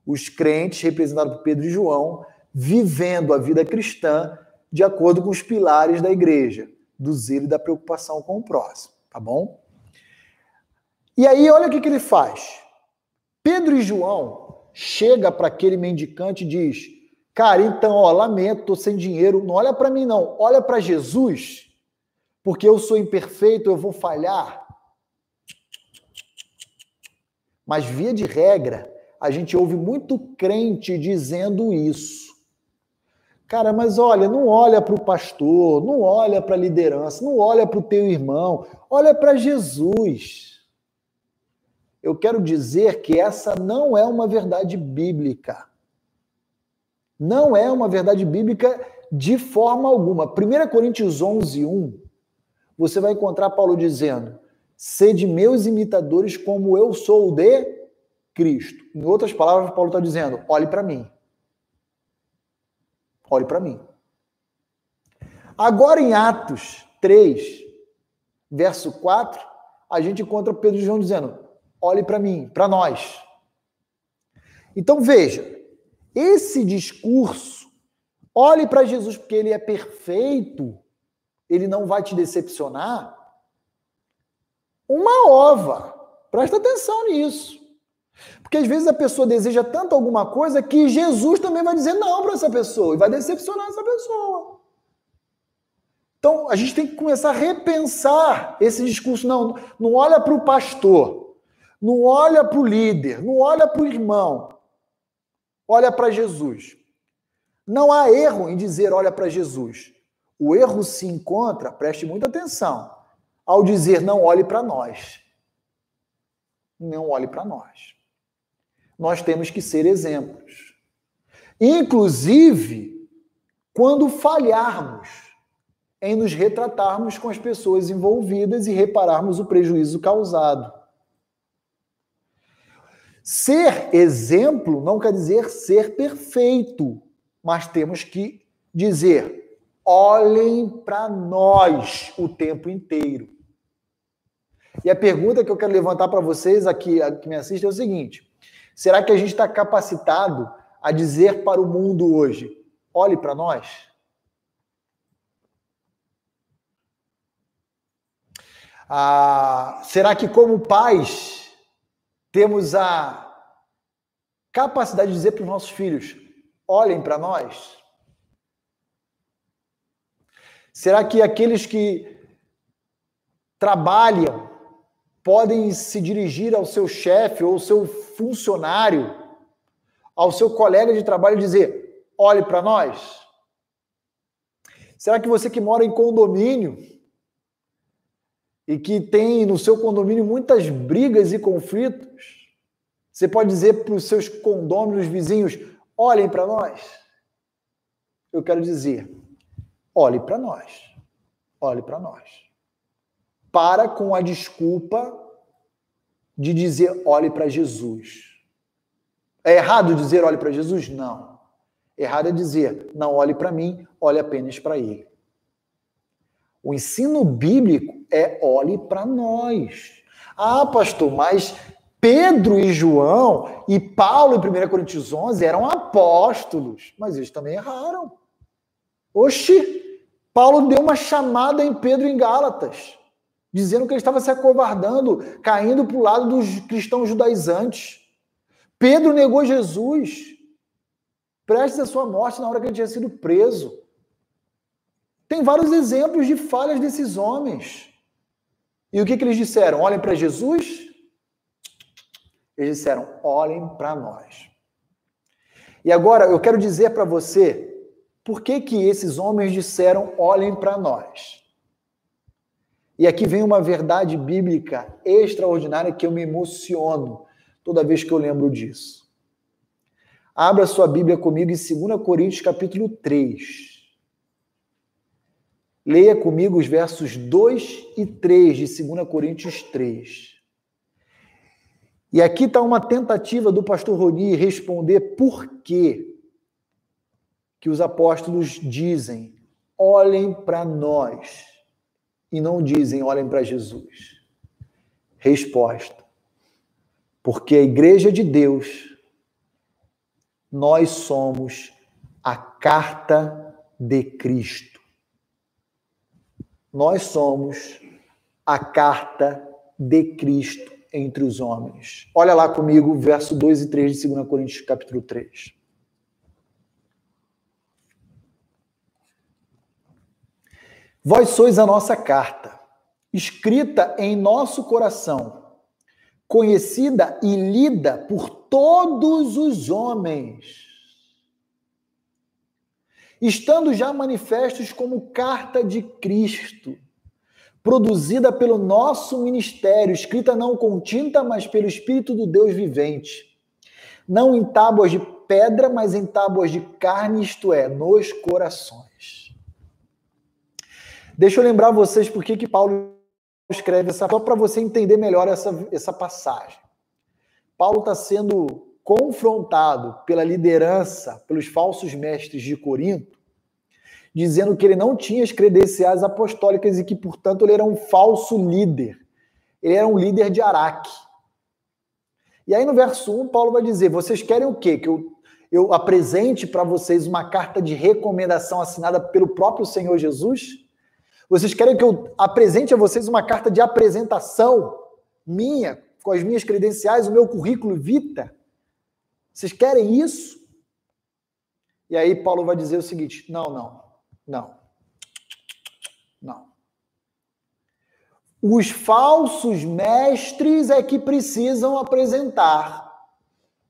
Os crentes, representados por Pedro e João, vivendo a vida cristã de acordo com os pilares da igreja, do zelo e da preocupação com o próximo, tá bom? E aí, olha o que, que ele faz. Pedro e João chega para aquele mendicante e diz: Cara, então, ó, lamento, tô sem dinheiro. Não olha para mim, não. Olha para Jesus, porque eu sou imperfeito, eu vou falhar. Mas, via de regra, a gente ouve muito crente dizendo isso. Cara, mas olha, não olha para o pastor, não olha para a liderança, não olha para o teu irmão, olha para Jesus eu quero dizer que essa não é uma verdade bíblica. Não é uma verdade bíblica de forma alguma. 1 Coríntios 11, 1 você vai encontrar Paulo dizendo: sede meus imitadores como eu sou de Cristo. Em outras palavras, Paulo está dizendo: olhe para mim. Olhe para mim. Agora em Atos 3, verso 4, a gente encontra Pedro e João dizendo: olhe para mim, para nós. Então veja, esse discurso, olhe para Jesus porque ele é perfeito, ele não vai te decepcionar. Uma ova. Presta atenção nisso. Porque às vezes a pessoa deseja tanto alguma coisa que Jesus também vai dizer não para essa pessoa e vai decepcionar essa pessoa. Então a gente tem que começar a repensar esse discurso. Não, não olha para o pastor, não olha para o líder, não olha para o irmão. Olha para Jesus. Não há erro em dizer olha para Jesus. O erro se encontra, preste muita atenção, ao dizer não olhe para nós. Não olhe para nós. Nós temos que ser exemplos. Inclusive, quando falharmos em nos retratarmos com as pessoas envolvidas e repararmos o prejuízo causado. Ser exemplo não quer dizer ser perfeito, mas temos que dizer: olhem para nós o tempo inteiro. E a pergunta que eu quero levantar para vocês aqui que me assistem é o seguinte: será que a gente está capacitado a dizer para o mundo hoje: olhe para nós? Ah, será que, como pais, temos a capacidade de dizer para os nossos filhos: olhem para nós? Será que aqueles que trabalham podem se dirigir ao seu chefe ou ao seu funcionário, ao seu colega de trabalho e dizer: olhe para nós? Será que você que mora em condomínio e que tem no seu condomínio muitas brigas e conflitos, você pode dizer para os seus condôminos vizinhos: olhem para nós. Eu quero dizer, olhe para nós. Olhe para nós. Para com a desculpa de dizer olhe para Jesus. É errado dizer olhe para Jesus? Não. Errado é dizer não olhe para mim, olhe apenas para ele. O ensino bíblico é olhe para nós. Ah, pastor, mas Pedro e João e Paulo em 1 Coríntios 11 eram apóstolos, mas eles também erraram. Oxi, Paulo deu uma chamada em Pedro em Gálatas, dizendo que ele estava se acovardando, caindo para o lado dos cristãos judaizantes. Pedro negou Jesus, prestes a sua morte na hora que ele tinha sido preso. Tem vários exemplos de falhas desses homens. E o que, que eles disseram? Olhem para Jesus? Eles disseram: olhem para nós. E agora eu quero dizer para você por que, que esses homens disseram: olhem para nós. E aqui vem uma verdade bíblica extraordinária que eu me emociono toda vez que eu lembro disso. Abra sua Bíblia comigo em 2 Coríntios capítulo 3. Leia comigo os versos 2 e 3 de 2 Coríntios 3. E aqui está uma tentativa do pastor Roni responder por que que os apóstolos dizem: olhem para nós, e não dizem olhem para Jesus. Resposta: porque a igreja de Deus, nós somos a carta de Cristo. Nós somos a carta de Cristo entre os homens. Olha lá comigo, verso 2 e 3 de 2 Coríntios, capítulo 3. Vós sois a nossa carta, escrita em nosso coração, conhecida e lida por todos os homens estando já manifestos como carta de Cristo, produzida pelo nosso ministério, escrita não com tinta, mas pelo Espírito do Deus vivente, não em tábuas de pedra, mas em tábuas de carne, isto é, nos corações. Deixa eu lembrar vocês por que, que Paulo escreve essa, só para você entender melhor essa, essa passagem. Paulo está sendo confrontado pela liderança, pelos falsos mestres de Corinto, dizendo que ele não tinha as credenciais apostólicas e que, portanto, ele era um falso líder. Ele era um líder de Araque. E aí, no verso 1, Paulo vai dizer: Vocês querem o quê? Que eu, eu apresente para vocês uma carta de recomendação assinada pelo próprio Senhor Jesus? Vocês querem que eu apresente a vocês uma carta de apresentação minha, com as minhas credenciais, o meu currículo vita? Vocês querem isso? E aí Paulo vai dizer o seguinte: não, não, não, não. Os falsos mestres é que precisam apresentar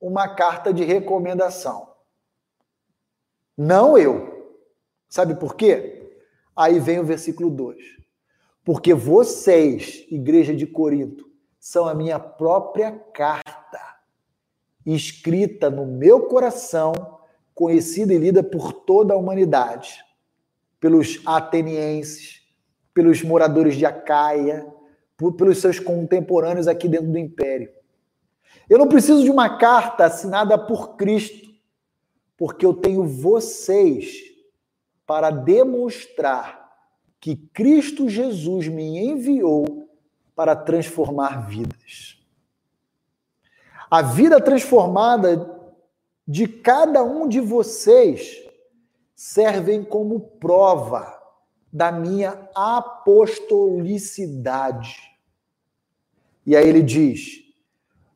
uma carta de recomendação. Não eu. Sabe por quê? Aí vem o versículo 2. Porque vocês, igreja de Corinto, são a minha própria carta, escrita no meu coração, conhecida e lida por toda a humanidade, pelos atenienses, pelos moradores de Acaia, pelos seus contemporâneos aqui dentro do império. Eu não preciso de uma carta assinada por Cristo, porque eu tenho vocês para demonstrar que Cristo Jesus me enviou para transformar vidas. A vida transformada de cada um de vocês servem como prova da minha apostolicidade. E aí ele diz: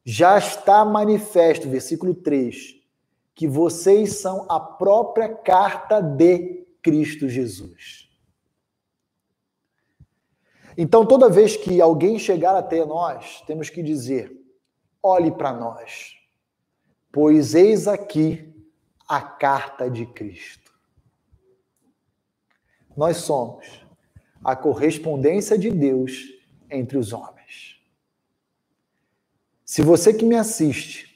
já está manifesto, versículo 3, que vocês são a própria carta de Cristo Jesus. Então, toda vez que alguém chegar até nós, temos que dizer: olhe para nós, pois eis aqui a carta de Cristo. Nós somos a correspondência de Deus entre os homens. Se você que me assiste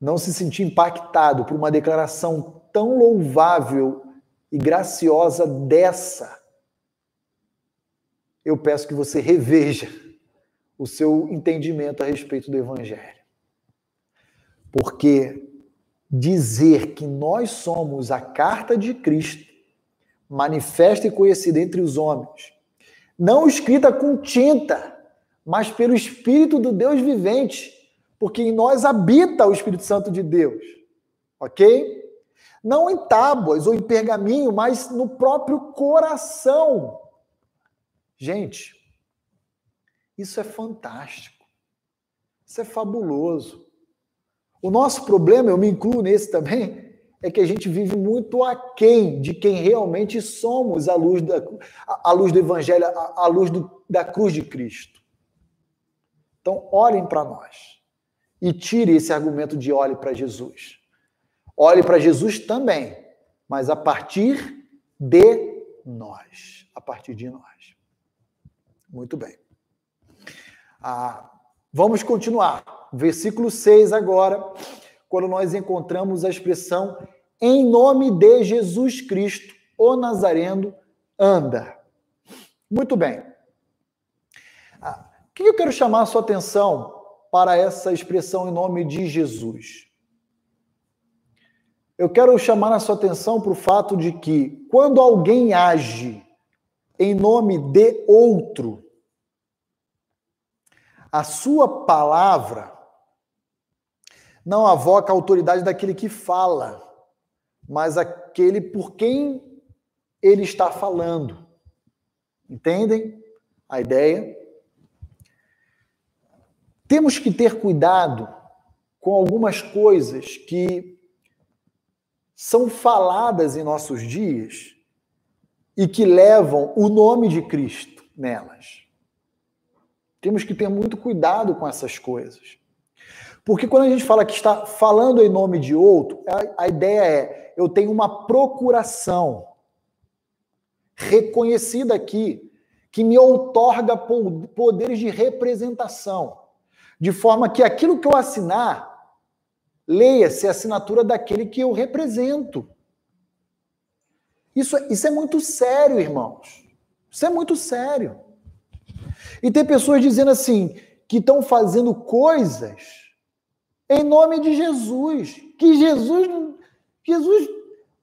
não se sentir impactado por uma declaração tão louvável e graciosa dessa, eu peço que você reveja o seu entendimento a respeito do Evangelho. Porque dizer que nós somos a carta de Cristo, manifesta e conhecida entre os homens, não escrita com tinta, mas pelo Espírito do Deus vivente, porque em nós habita o Espírito Santo de Deus. Ok? Não em tábuas ou em pergaminho, mas no próprio coração. Gente, isso é fantástico. Isso é fabuloso. O nosso problema, eu me incluo nesse também, é que a gente vive muito aquém de quem realmente somos à luz, da, à luz do Evangelho, à luz do, da cruz de Cristo. Então, olhem para nós e tire esse argumento de olhe para Jesus. Olhe para Jesus também, mas a partir de nós. A partir de nós. Muito bem. Ah, vamos continuar. Versículo 6 agora, quando nós encontramos a expressão em nome de Jesus Cristo, o Nazareno anda. Muito bem. Ah, o que eu quero chamar a sua atenção para essa expressão em nome de Jesus? Eu quero chamar a sua atenção para o fato de que, quando alguém age em nome de outro, a sua palavra não avoca a autoridade daquele que fala, mas aquele por quem ele está falando. Entendem a ideia? Temos que ter cuidado com algumas coisas que são faladas em nossos dias e que levam o nome de Cristo nelas. Temos que ter muito cuidado com essas coisas. Porque quando a gente fala que está falando em nome de outro, a, ideia é: eu tenho uma procuração reconhecida aqui, que me outorga poderes de representação, de forma que aquilo que eu assinar leia-se a assinatura daquele que eu represento. Isso, isso é muito sério, irmãos. Isso é muito sério. E tem pessoas dizendo assim, que estão fazendo coisas em nome de Jesus, que Jesus, Jesus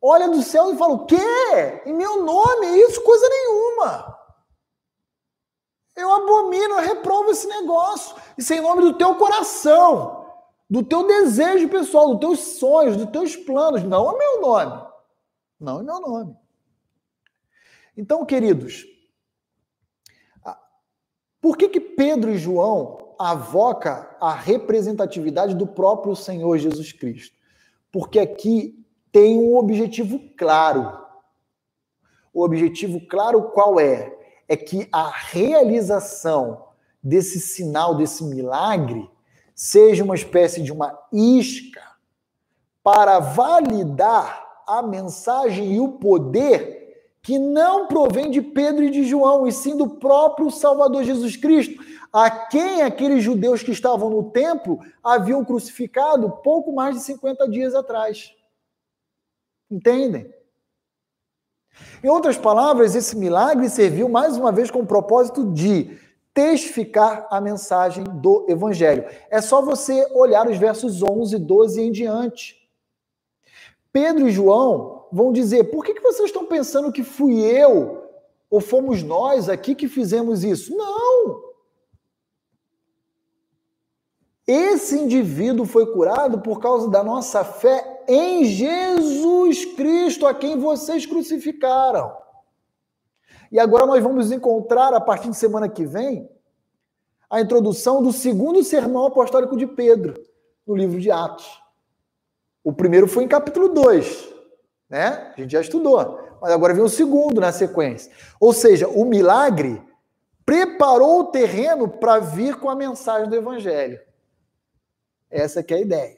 olha do céu e fala: O quê? Em meu nome? Isso, coisa nenhuma. Eu abomino, eu reprovo esse negócio. Isso é em nome do teu coração, do teu desejo pessoal, dos teus sonhos, dos teus planos. Não é meu nome. Não é meu nome. Então, queridos, por que, que Pedro e João avoca a representatividade do próprio Senhor Jesus Cristo? Porque aqui tem um objetivo claro. O objetivo claro qual é? É que a realização desse sinal, desse milagre, seja uma espécie de uma isca para validar a mensagem e o poder que não provém de Pedro e de João, e sim do próprio Salvador Jesus Cristo, a quem aqueles judeus que estavam no templo haviam crucificado pouco mais de 50 dias atrás. Entendem? Em outras palavras, esse milagre serviu mais uma vez com o propósito de testificar a mensagem do evangelho. É só você olhar os versos 11, 12 em diante. Pedro e João vão dizer: por que, que vocês estão pensando que fui eu ou fomos nós aqui que fizemos isso? Não! Esse indivíduo foi curado por causa da nossa fé em Jesus Cristo, a quem vocês crucificaram. E agora nós vamos encontrar, a partir de semana que vem, a introdução do segundo sermão apostólico de Pedro, no livro de Atos. O primeiro foi em capítulo 2, né? A gente já estudou. Mas agora vem o segundo na sequência. Ou seja, o milagre preparou o terreno para vir com a mensagem do evangelho. Essa que é a ideia.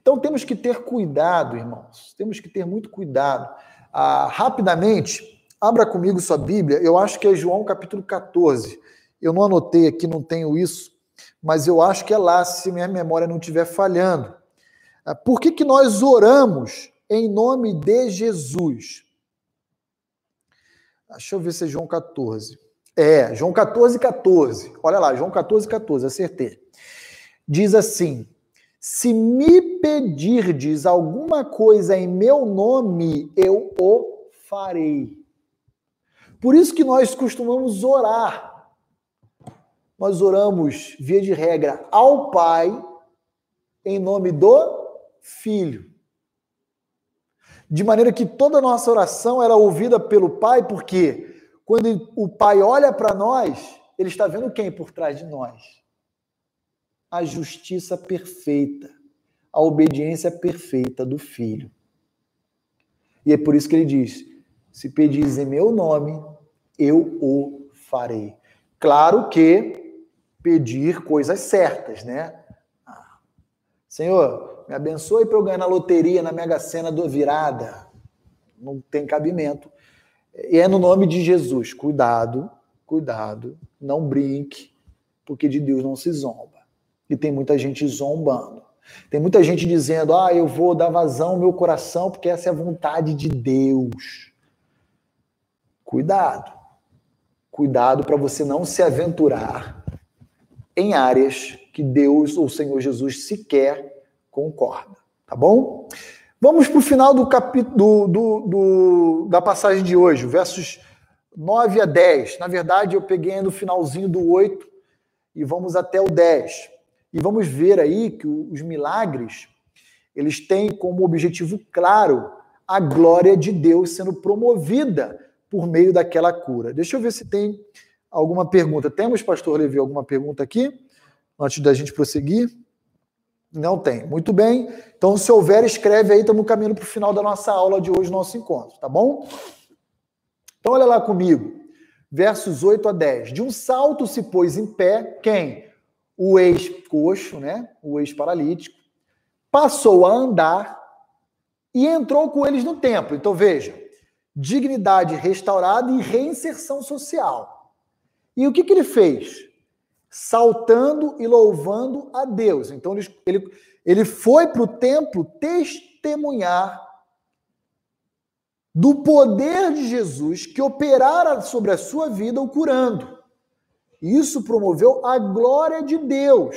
Então temos que ter cuidado, irmãos. Temos que ter muito cuidado. Ah, rapidamente, abra comigo sua Bíblia. Eu acho que é João capítulo 14. Eu não anotei aqui, não tenho isso, mas eu acho que é lá, se minha memória não estiver falhando. Ah, por que, que nós oramos em nome de Jesus? Deixa eu ver se é João 14. É, João 14, 14. Olha lá, João 14, 14, acertei. Diz assim: se me pedirdes alguma coisa em meu nome, eu o farei. Por isso que nós costumamos orar. Nós oramos, via de regra, ao Pai, em nome do Filho. De maneira que toda a nossa oração era ouvida pelo Pai, porque quando o Pai olha para nós, ele está vendo quem por trás de nós? a justiça perfeita, a obediência perfeita do Filho. E é por isso que ele diz: se pedis em meu nome, eu o farei. Claro que pedir coisas certas, né? Senhor, me abençoe para eu ganhar na loteria, na Mega Sena do virada. Não tem cabimento. E é no nome de Jesus. Cuidado, cuidado, não brinque, porque de Deus não se zomba. E tem muita gente zombando. Tem muita gente dizendo: ah, eu vou dar vazão ao meu coração porque essa é a vontade de Deus. Cuidado. Cuidado para você não se aventurar em áreas que Deus ou Senhor Jesus sequer concorda. Tá bom? Vamos para o final do capítulo do, do, da passagem de hoje, versos 9 a 10. Na verdade, eu peguei no finalzinho do 8 e vamos até o 10. E vamos ver aí que os milagres, eles têm como objetivo claro a glória de Deus sendo promovida por meio daquela cura. Deixa eu ver se tem alguma pergunta. Temos, pastor Levi, alguma pergunta aqui? Antes da gente prosseguir? Não tem. Muito bem. Então, se houver, escreve aí, estamos caminhando para o final da nossa aula de hoje, nosso encontro, tá bom? Então, olha lá comigo. Versos 8 a 10. De um salto se pôs em pé quem? o ex-coxo, né, o ex-paralítico, passou a andar e entrou com eles no templo. Então veja, dignidade restaurada e reinserção social. E o que, que ele fez? Saltando e louvando a Deus. Então ele, ele, ele foi para o templo testemunhar do poder de Jesus que operara sobre a sua vida o curando. Isso promoveu a glória de Deus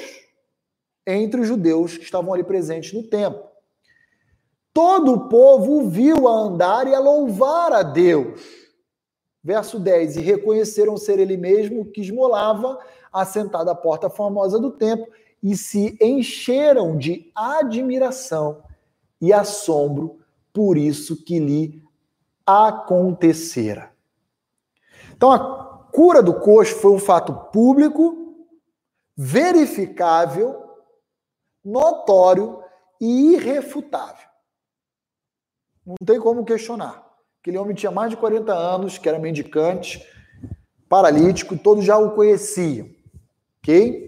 entre os judeus que estavam ali presentes no templo. Todo o povo o viu a andar e a louvar a Deus. Verso 10: E reconheceram ser ele mesmo que esmolava, assentado à porta famosa do templo, e se encheram de admiração e assombro por isso que lhe acontecera. Então, a cura do coxo foi um fato público, verificável, notório e irrefutável. Não tem como questionar. Aquele homem tinha mais de 40 anos, que era mendicante, paralítico, todos já o conheciam. Ok?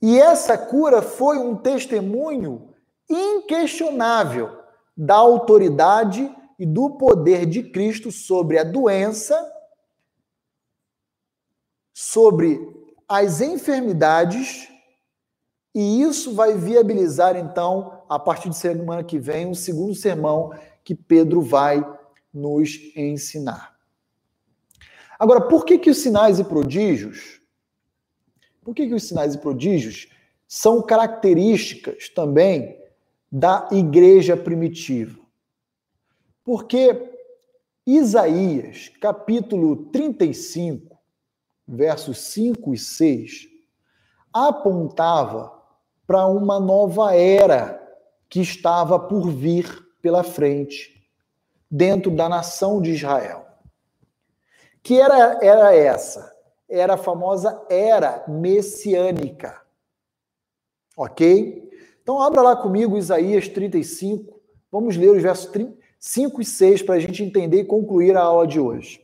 E essa cura foi um testemunho inquestionável da autoridade e do poder de Cristo sobre a doença, sobre as enfermidades, e isso vai viabilizar, então, a partir de semana que vem, um segundo sermão que Pedro vai nos ensinar. Agora, por que, que os sinais e prodígios por que, que os sinais e prodígios são características também da igreja primitiva? Porque Isaías, capítulo 35, versos 5 e 6, apontava para uma nova era que estava por vir pela frente, dentro da nação de Israel. Que era, era essa? era a famosa era messiânica. Ok? Então, abra lá comigo Isaías 35. Vamos ler os versos 5 e 6 para a gente entender e concluir a aula de hoje.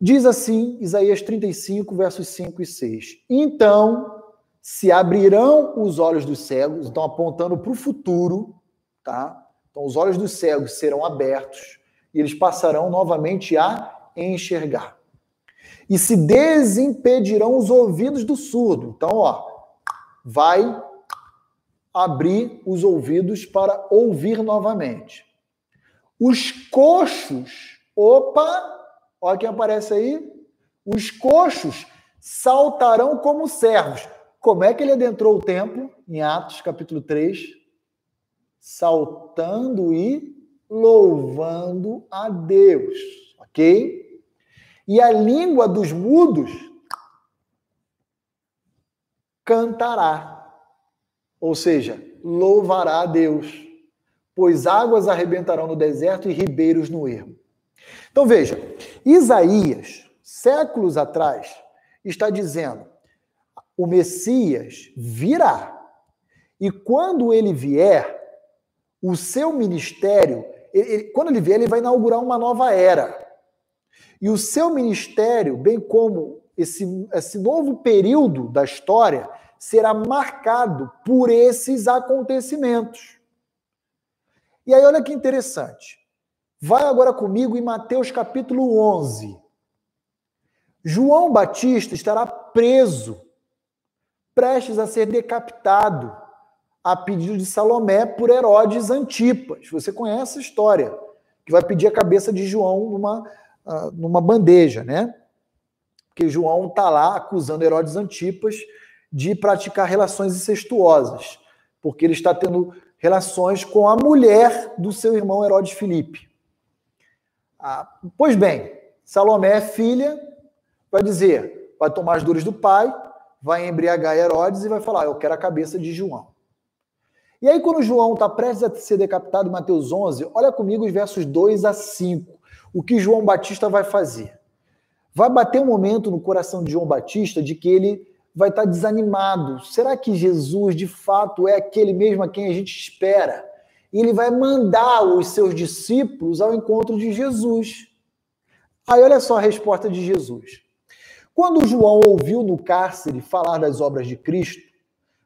Diz assim, Isaías 35, versos 5 e 6. Então se abrirão os olhos dos cegos, estão apontando para o futuro, tá? Então, os olhos dos cegos serão abertos e eles passarão novamente a enxergar e se desimpedirão os ouvidos do surdo. Então, ó, vai abrir os ouvidos para ouvir novamente. Os coxos, opa, olha quem aparece aí. Os coxos saltarão como servos. Como é que ele adentrou o templo? Em Atos, capítulo 3. Saltando e louvando a Deus. Ok? E a língua dos mudos cantará. Ou seja, louvará a Deus, pois águas arrebentarão no deserto e ribeiros no ermo. Então veja, Isaías, séculos atrás, está dizendo: o Messias virá. E quando ele vier, o seu ministério, ele, quando ele vier, ele vai inaugurar uma nova era. E o seu ministério, bem como esse, esse novo período da história, será marcado por esses acontecimentos. E aí, olha que interessante. Vai agora comigo em Mateus capítulo 11. João Batista estará preso, prestes a ser decapitado, a pedido de Salomé por Herodes Antipas. Você conhece a história, que vai pedir a cabeça de João numa uh, numa bandeja, né? Porque João está lá acusando Herodes Antipas de praticar relações incestuosas, porque ele está tendo relações com a mulher do seu irmão Herodes Filipe. Ah, pois bem, Salomé, filha, vai dizer, vai tomar as dores do pai, vai embriagar Herodes e vai falar: Eu quero a cabeça de João. E aí, quando João está prestes a ser decapitado em Mateus 11, olha comigo os versos 2 a 5 o que João Batista vai fazer? Vai bater um momento no coração de João Batista de que ele vai estar desanimado. Será que Jesus de fato é aquele mesmo a quem a gente espera? E ele vai mandar os seus discípulos ao encontro de Jesus. Aí olha só a resposta de Jesus. Quando João ouviu no cárcere falar das obras de Cristo,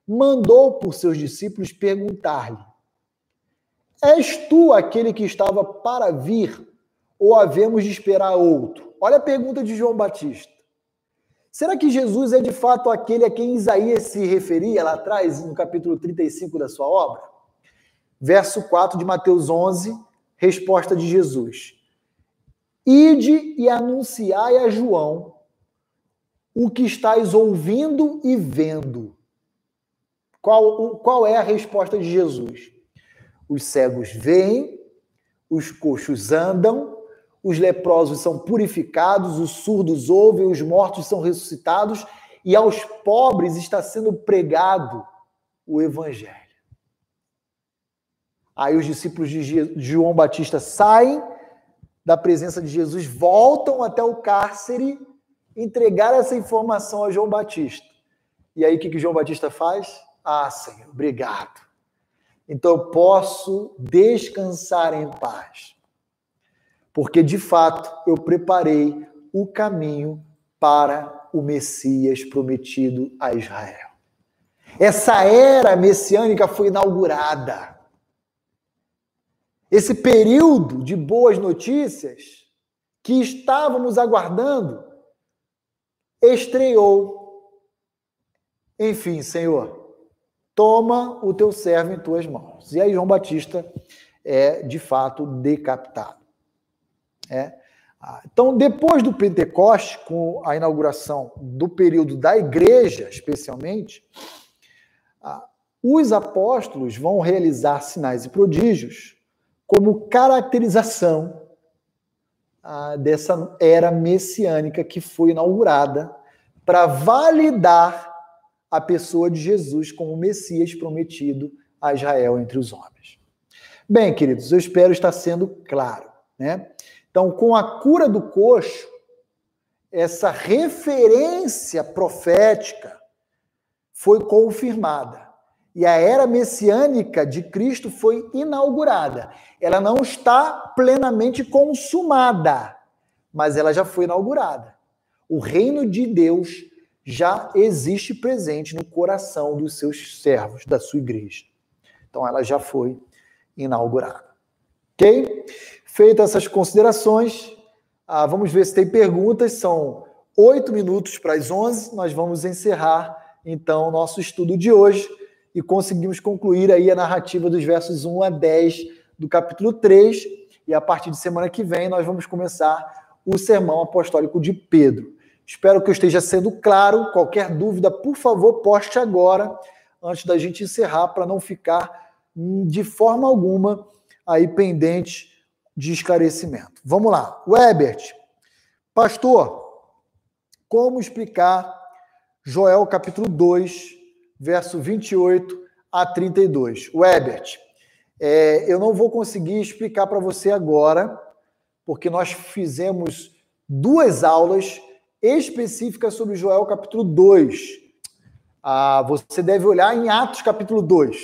mandou por seus discípulos perguntar-lhe: És tu aquele que estava para vir ou havemos de esperar outro? Olha a pergunta de João Batista. Será que Jesus é de fato aquele a quem Isaías se referia lá atrás, no capítulo 35 da sua obra? verso 4 de Mateus 11, resposta de Jesus. Ide e anunciai a João o que estáis ouvindo e vendo. Qual, qual é a resposta de Jesus? Os cegos veem, os coxos andam, os leprosos são purificados, os surdos ouvem, os mortos são ressuscitados e aos pobres está sendo pregado o evangelho. Aí os discípulos de João Batista saem da presença de Jesus, voltam até o cárcere entregar essa informação a João Batista. E aí o que, que João Batista faz? Ah, Senhor, obrigado. Então eu posso descansar em paz. Porque de fato eu preparei o caminho para o Messias prometido a Israel. Essa era messiânica foi inaugurada. Esse período de boas notícias que estávamos aguardando estreou. Enfim, Senhor, toma o teu servo em tuas mãos. E aí João Batista é de fato decapitado. É. Então, depois do Pentecoste, com a inauguração do período da igreja, especialmente, os apóstolos vão realizar sinais e prodígios como caracterização dessa era messiânica que foi inaugurada para validar a pessoa de Jesus como Messias prometido a Israel entre os homens. Bem, queridos, eu espero estar sendo claro, né? Então, com a cura do coxo, essa referência profética foi confirmada e a era messiânica de Cristo foi inaugurada. Ela não está plenamente consumada, mas ela já foi inaugurada. O reino de Deus já existe presente no coração dos seus servos, da sua igreja. Então ela já foi inaugurada. Ok? Feitas essas considerações, ah, vamos ver se tem perguntas. São oito minutos para as onze. Nós vamos encerrar então o nosso estudo de hoje e conseguimos concluir aí a narrativa dos versos 1 a 10 do capítulo 3. E a partir de semana que vem nós vamos começar o sermão apostólico de Pedro. Espero que eu esteja sendo claro. Qualquer dúvida, por favor, poste agora, antes da gente encerrar, para não ficar de forma alguma aí pendente de esclarecimento. Vamos lá. Webert, pastor, como explicar Joel capítulo 2, verso 28 a 32. O Ebert, é, eu não vou conseguir explicar para você agora, porque nós fizemos duas aulas específicas sobre Joel capítulo 2. Ah, você deve olhar em Atos capítulo 2,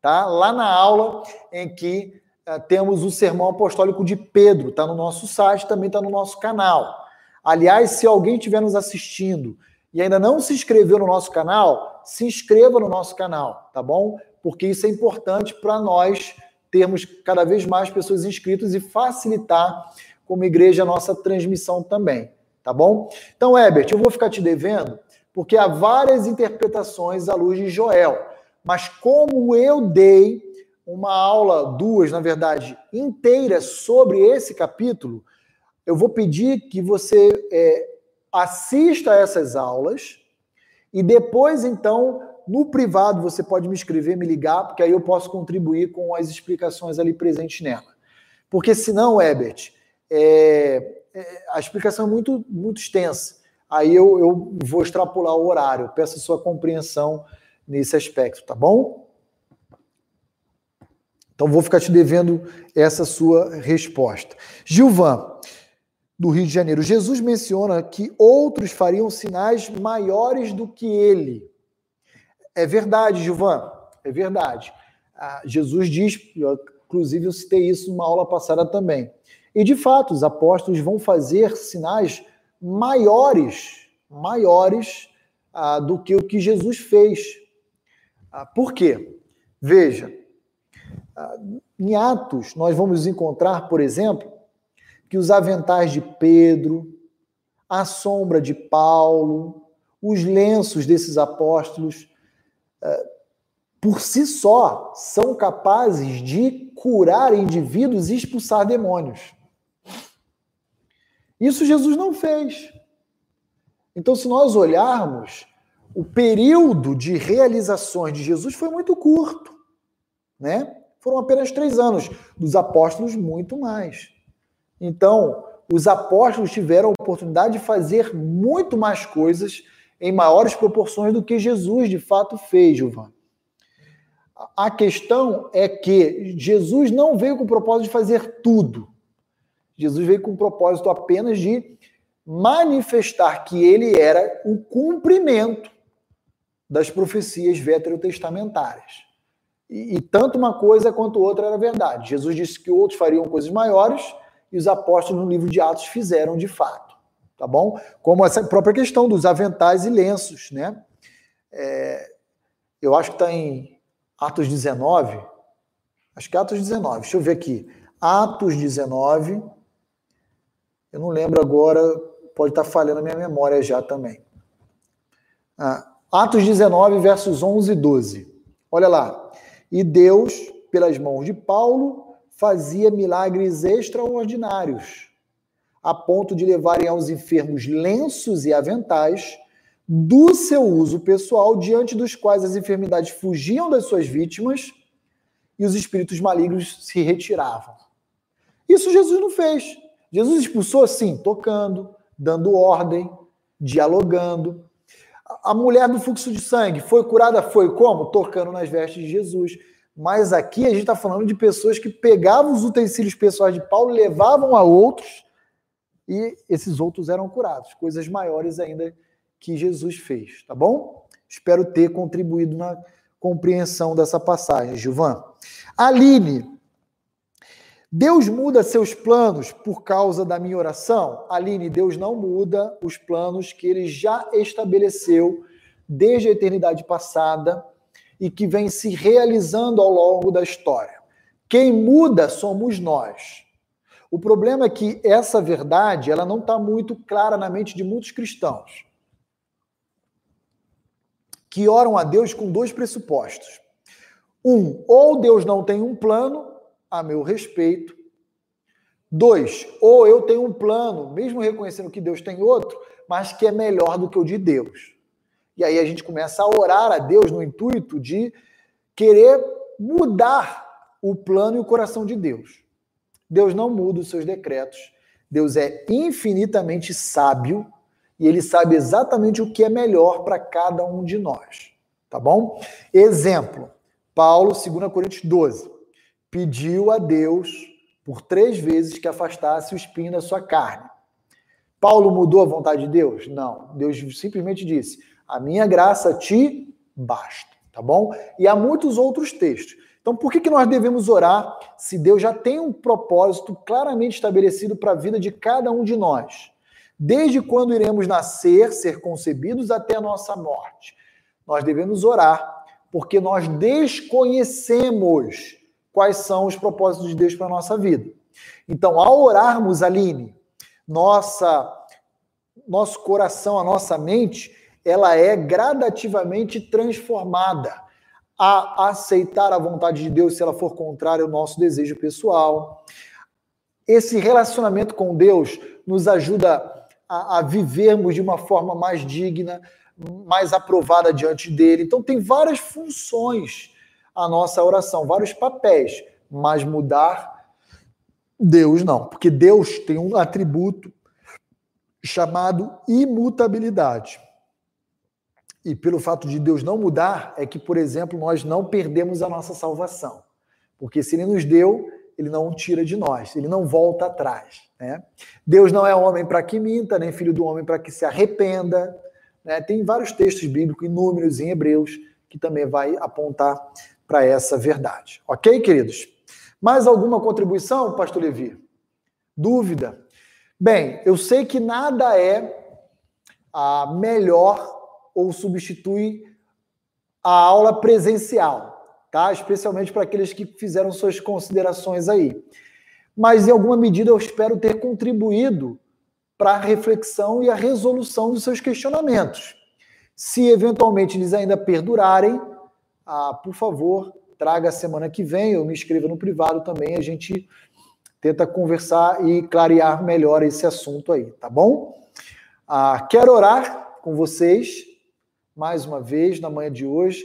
tá? Lá na aula em que ah, temos o sermão apostólico de Pedro, está no nosso site, também está no nosso canal. Aliás, se alguém estiver nos assistindo e ainda não se inscreveu no nosso canal, se inscreva no nosso canal, tá bom? Porque isso é importante para nós termos cada vez mais pessoas inscritas e facilitar como igreja a nossa transmissão também, tá bom? Então, Herbert, eu vou ficar te devendo, porque há várias interpretações à luz de Joel, mas como eu dei uma aula, duas, na verdade, inteiras sobre esse capítulo, eu vou pedir que você é, assista a essas aulas e depois, então, no privado, você pode me escrever, me ligar, porque aí eu posso contribuir com as explicações ali presentes nela. Porque senão, Ebert, é, é, a explicação é muito, muito extensa. Aí eu, eu vou extrapolar o horário. peço a sua compreensão nesse aspecto, tá bom? Então vou ficar te devendo essa sua resposta. Gilvan, do Rio de Janeiro. Jesus menciona que outros fariam sinais maiores do que ele. É verdade, Gilvan, é verdade. Ah, Jesus diz, inclusive eu citei isso numa aula passada também. E de fato, os apóstolos vão fazer sinais maiores, maiores ah, do que o que Jesus fez. Ah, por quê? Veja, ah, em Atos, nós vamos encontrar, por exemplo, que os aventais de Pedro, a sombra de Paulo, os lenços desses apóstolos, eh, por si só, são capazes de curar indivíduos e expulsar demônios. Isso Jesus não fez. Então, se nós olharmos, o período de realizações de Jesus foi muito curto, né? Foram apenas três anos. Dos apóstolos, muito mais. Então, os apóstolos tiveram a oportunidade de fazer muito mais coisas em maiores proporções do que Jesus de fato fez, Gilvan. A questão é que Jesus não veio com o propósito de fazer tudo. Jesus veio com o propósito apenas de manifestar que ele era o cumprimento das profecias veterotestamentárias. E, e tanto uma coisa quanto outra era verdade. Jesus disse que outros fariam coisas maiores e os apóstolos no livro de Atos fizeram de fato. Tá bom? Como essa própria questão dos aventais e lenços, né? É, eu acho que está em Atos 19. Acho que é Atos 19. Deixa eu ver aqui. Atos 19. Eu não lembro agora, pode estar falhando a minha memória já também. Ah, Atos 19, versos 11 e 12. Olha lá. E Deus, pelas mãos de Paulo, fazia milagres extraordinários, a ponto de levarem aos enfermos lenços e aventais do seu uso pessoal, diante dos quais as enfermidades fugiam das suas vítimas e os espíritos malignos se retiravam. Isso Jesus não fez. Jesus expulsou, sim, tocando, dando ordem, dialogando. A mulher do fluxo de sangue foi curada? Foi como? Tocando nas vestes de Jesus. Mas aqui a gente está falando de pessoas que pegavam os utensílios pessoais de Paulo, levavam a outros e esses outros eram curados. Coisas maiores ainda que Jesus fez, tá bom? Espero ter contribuído na compreensão dessa passagem, Gilvan. Aline, Deus muda seus planos por causa da minha oração? Aline, Deus não muda os planos que ele já estabeleceu desde a eternidade passada e que vem se realizando ao longo da história. Quem muda somos nós. O problema é que essa verdade ela não está muito clara na mente de muitos cristãos que oram a Deus com dois pressupostos. Um, ou Deus não tem um plano a meu respeito. Dois, ou eu tenho um plano, mesmo reconhecendo que Deus tem outro, mas que é melhor do que o de Deus. E aí a gente começa a orar a Deus no intuito de querer mudar o plano e o coração de Deus. Deus não muda os seus decretos. Deus é infinitamente sábio e ele sabe exatamente o que é melhor para cada um de nós. Tá bom? Exemplo: Paulo, 2 Coríntios 12, pediu a Deus por três vezes que afastasse o espinho da sua carne. Paulo mudou a vontade de Deus? Não. Deus simplesmente disse: A minha graça te basta. Tá bom? E há muitos outros textos. Então, por que, que nós devemos orar se Deus já tem um propósito claramente estabelecido para a vida de cada um de nós? desde quando iremos nascer, ser concebidos até a nossa morte. Nós devemos orar, porque nós desconhecemos quais são os propósitos de Deus para a nossa vida. Então, ao orarmos, Aline, nossa, nosso coração, a nossa mente, ela é gradativamente transformada a aceitar a vontade de Deus se ela for contrária ao nosso desejo pessoal. Esse relacionamento com Deus nos ajuda a, a vivermos de uma forma mais digna, mais aprovada diante dele. Então, tem várias funções a nossa oração, vários papéis, mas mudar Deus não, porque Deus tem um atributo chamado imutabilidade. E pelo fato de Deus não mudar, é que, por exemplo, nós não perdemos a nossa salvação. Porque se ele nos deu, ele não tira de nós, ele não volta atrás. Né? Deus não é homem para que minta, nem filho do homem para que se arrependa. Né? Tem vários textos bíblicos, inúmeros em Hebreus, que também vai apontar para essa verdade. Ok, queridos? Mais alguma contribuição, pastor Levi? Dúvida? Bem, eu sei que nada é a melhor ou substitui a aula presencial tá? Especialmente para aqueles que fizeram suas considerações aí. Mas em alguma medida eu espero ter contribuído para a reflexão e a resolução dos seus questionamentos. Se eventualmente eles ainda perdurarem, ah, por favor, traga a semana que vem, eu me inscreva no privado também, a gente tenta conversar e clarear melhor esse assunto aí, tá bom? Ah, quero orar com vocês mais uma vez na manhã de hoje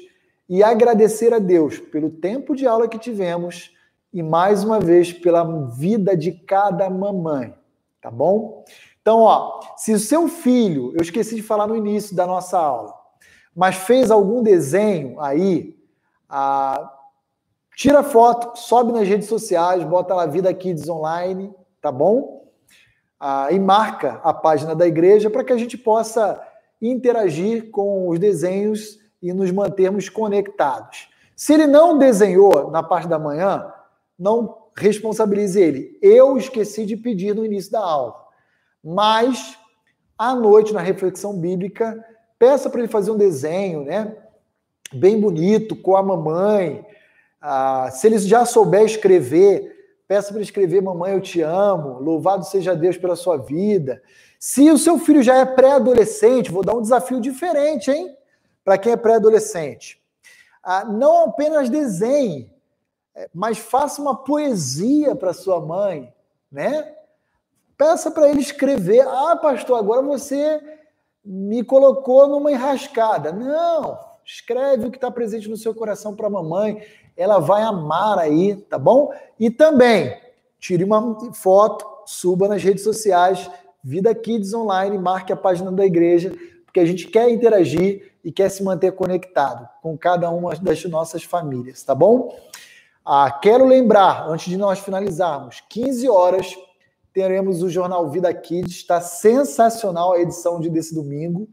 e agradecer a Deus pelo tempo de aula que tivemos e mais uma vez pela vida de cada mamãe, tá bom? Então, ó, se o seu filho, eu esqueci de falar no início da nossa aula, mas fez algum desenho aí, ah, tira foto, sobe nas redes sociais, bota lá Vida Kids Online, tá bom? Ah, e marca a página da igreja para que a gente possa interagir com os desenhos e nos mantermos conectados. Se ele não desenhou na parte da manhã, não responsabilize ele. Eu esqueci de pedir no início da aula. Mas, à noite, na reflexão bíblica, peça para ele fazer um desenho, né? Bem bonito, com a mamãe. Ah, se ele já souber escrever, peça para escrever: Mamãe, eu te amo, louvado seja Deus pela sua vida. Se o seu filho já é pré-adolescente, vou dar um desafio diferente, hein? Para quem é pré-adolescente. Ah, não apenas desenhe, é, mas faça uma poesia para sua mãe, né? Peça para ele escrever. Ah, pastor, agora você me colocou numa enrascada. Não, escreve o que está presente no seu coração para a mamãe. Ela vai amar aí, tá bom? E também tire uma foto, suba nas redes sociais, Vida Kids Online, marque a página da igreja, porque a gente quer interagir e quer se manter conectado com cada uma das nossas famílias, tá bom? Ah, quero lembrar, antes de nós finalizarmos, 15 horas teremos o Jornal Vida Kids. Está sensacional a edição de desse domingo.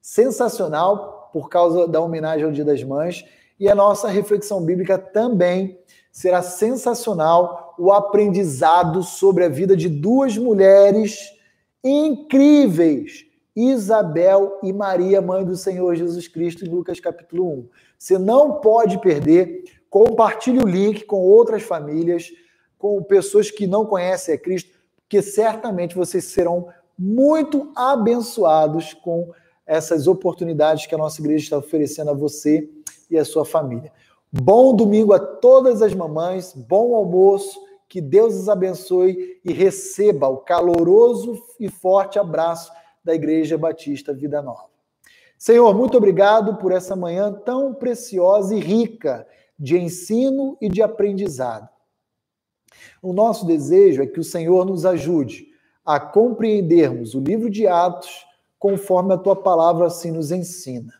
Sensacional por causa da homenagem ao Dia das Mães. E a nossa reflexão bíblica também será sensacional. O aprendizado sobre a vida de duas mulheres incríveis. Isabel e Maria, mãe do Senhor Jesus Cristo, em Lucas capítulo 1. Você não pode perder. Compartilhe o link com outras famílias, com pessoas que não conhecem a Cristo, porque certamente vocês serão muito abençoados com essas oportunidades que a nossa igreja está oferecendo a você e a sua família. Bom domingo a todas as mamães, bom almoço, que Deus os abençoe e receba o caloroso e forte abraço da Igreja Batista Vida Nova. Senhor, muito obrigado por essa manhã tão preciosa e rica de ensino e de aprendizado. O nosso desejo é que o Senhor nos ajude a compreendermos o livro de Atos conforme a tua palavra assim nos ensina.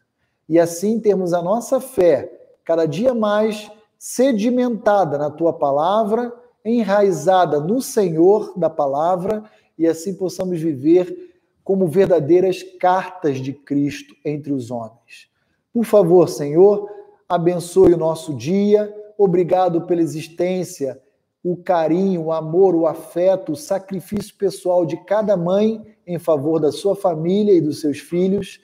E assim termos a nossa fé cada dia mais sedimentada na tua palavra, enraizada no Senhor da palavra, e assim possamos viver como verdadeiras cartas de Cristo entre os homens. Por favor, Senhor, abençoe o nosso dia. Obrigado pela existência, o carinho, o amor, o afeto, o sacrifício pessoal de cada mãe em favor da sua família e dos seus filhos.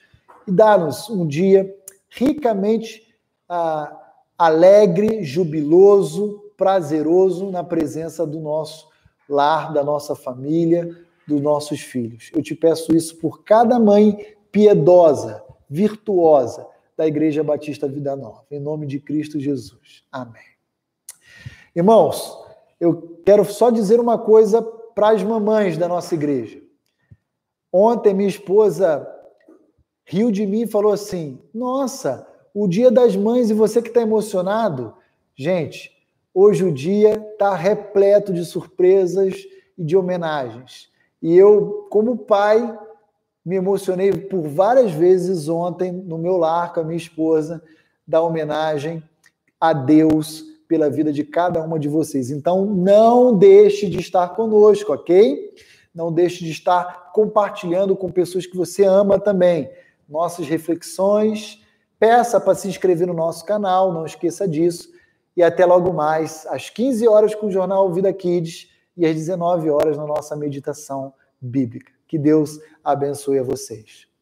E dá-nos um dia ricamente ah, alegre, jubiloso, prazeroso na presença do nosso lar, da nossa família, dos nossos filhos. Eu te peço isso por cada mãe piedosa, virtuosa, da Igreja Batista Vida Nova. Em nome de Cristo Jesus. Amém. Irmãos, eu quero só dizer uma coisa para as mamães da nossa igreja. Ontem minha esposa riu de mim e falou assim: Nossa, o dia das mães e você que está emocionado. Gente, hoje o dia está repleto de surpresas e de homenagens. E eu, como pai, me emocionei por várias vezes ontem no meu lar com a minha esposa, da homenagem a Deus pela vida de cada uma de vocês. Então, não deixe de estar conosco, ok? Não deixe de estar compartilhando com pessoas que você ama também. Nossas reflexões. Peça para se inscrever no nosso canal, não esqueça disso. E até logo mais, às 15 horas com o Jornal Vida Kids e às 19 horas na nossa meditação bíblica. Que Deus abençoe a vocês.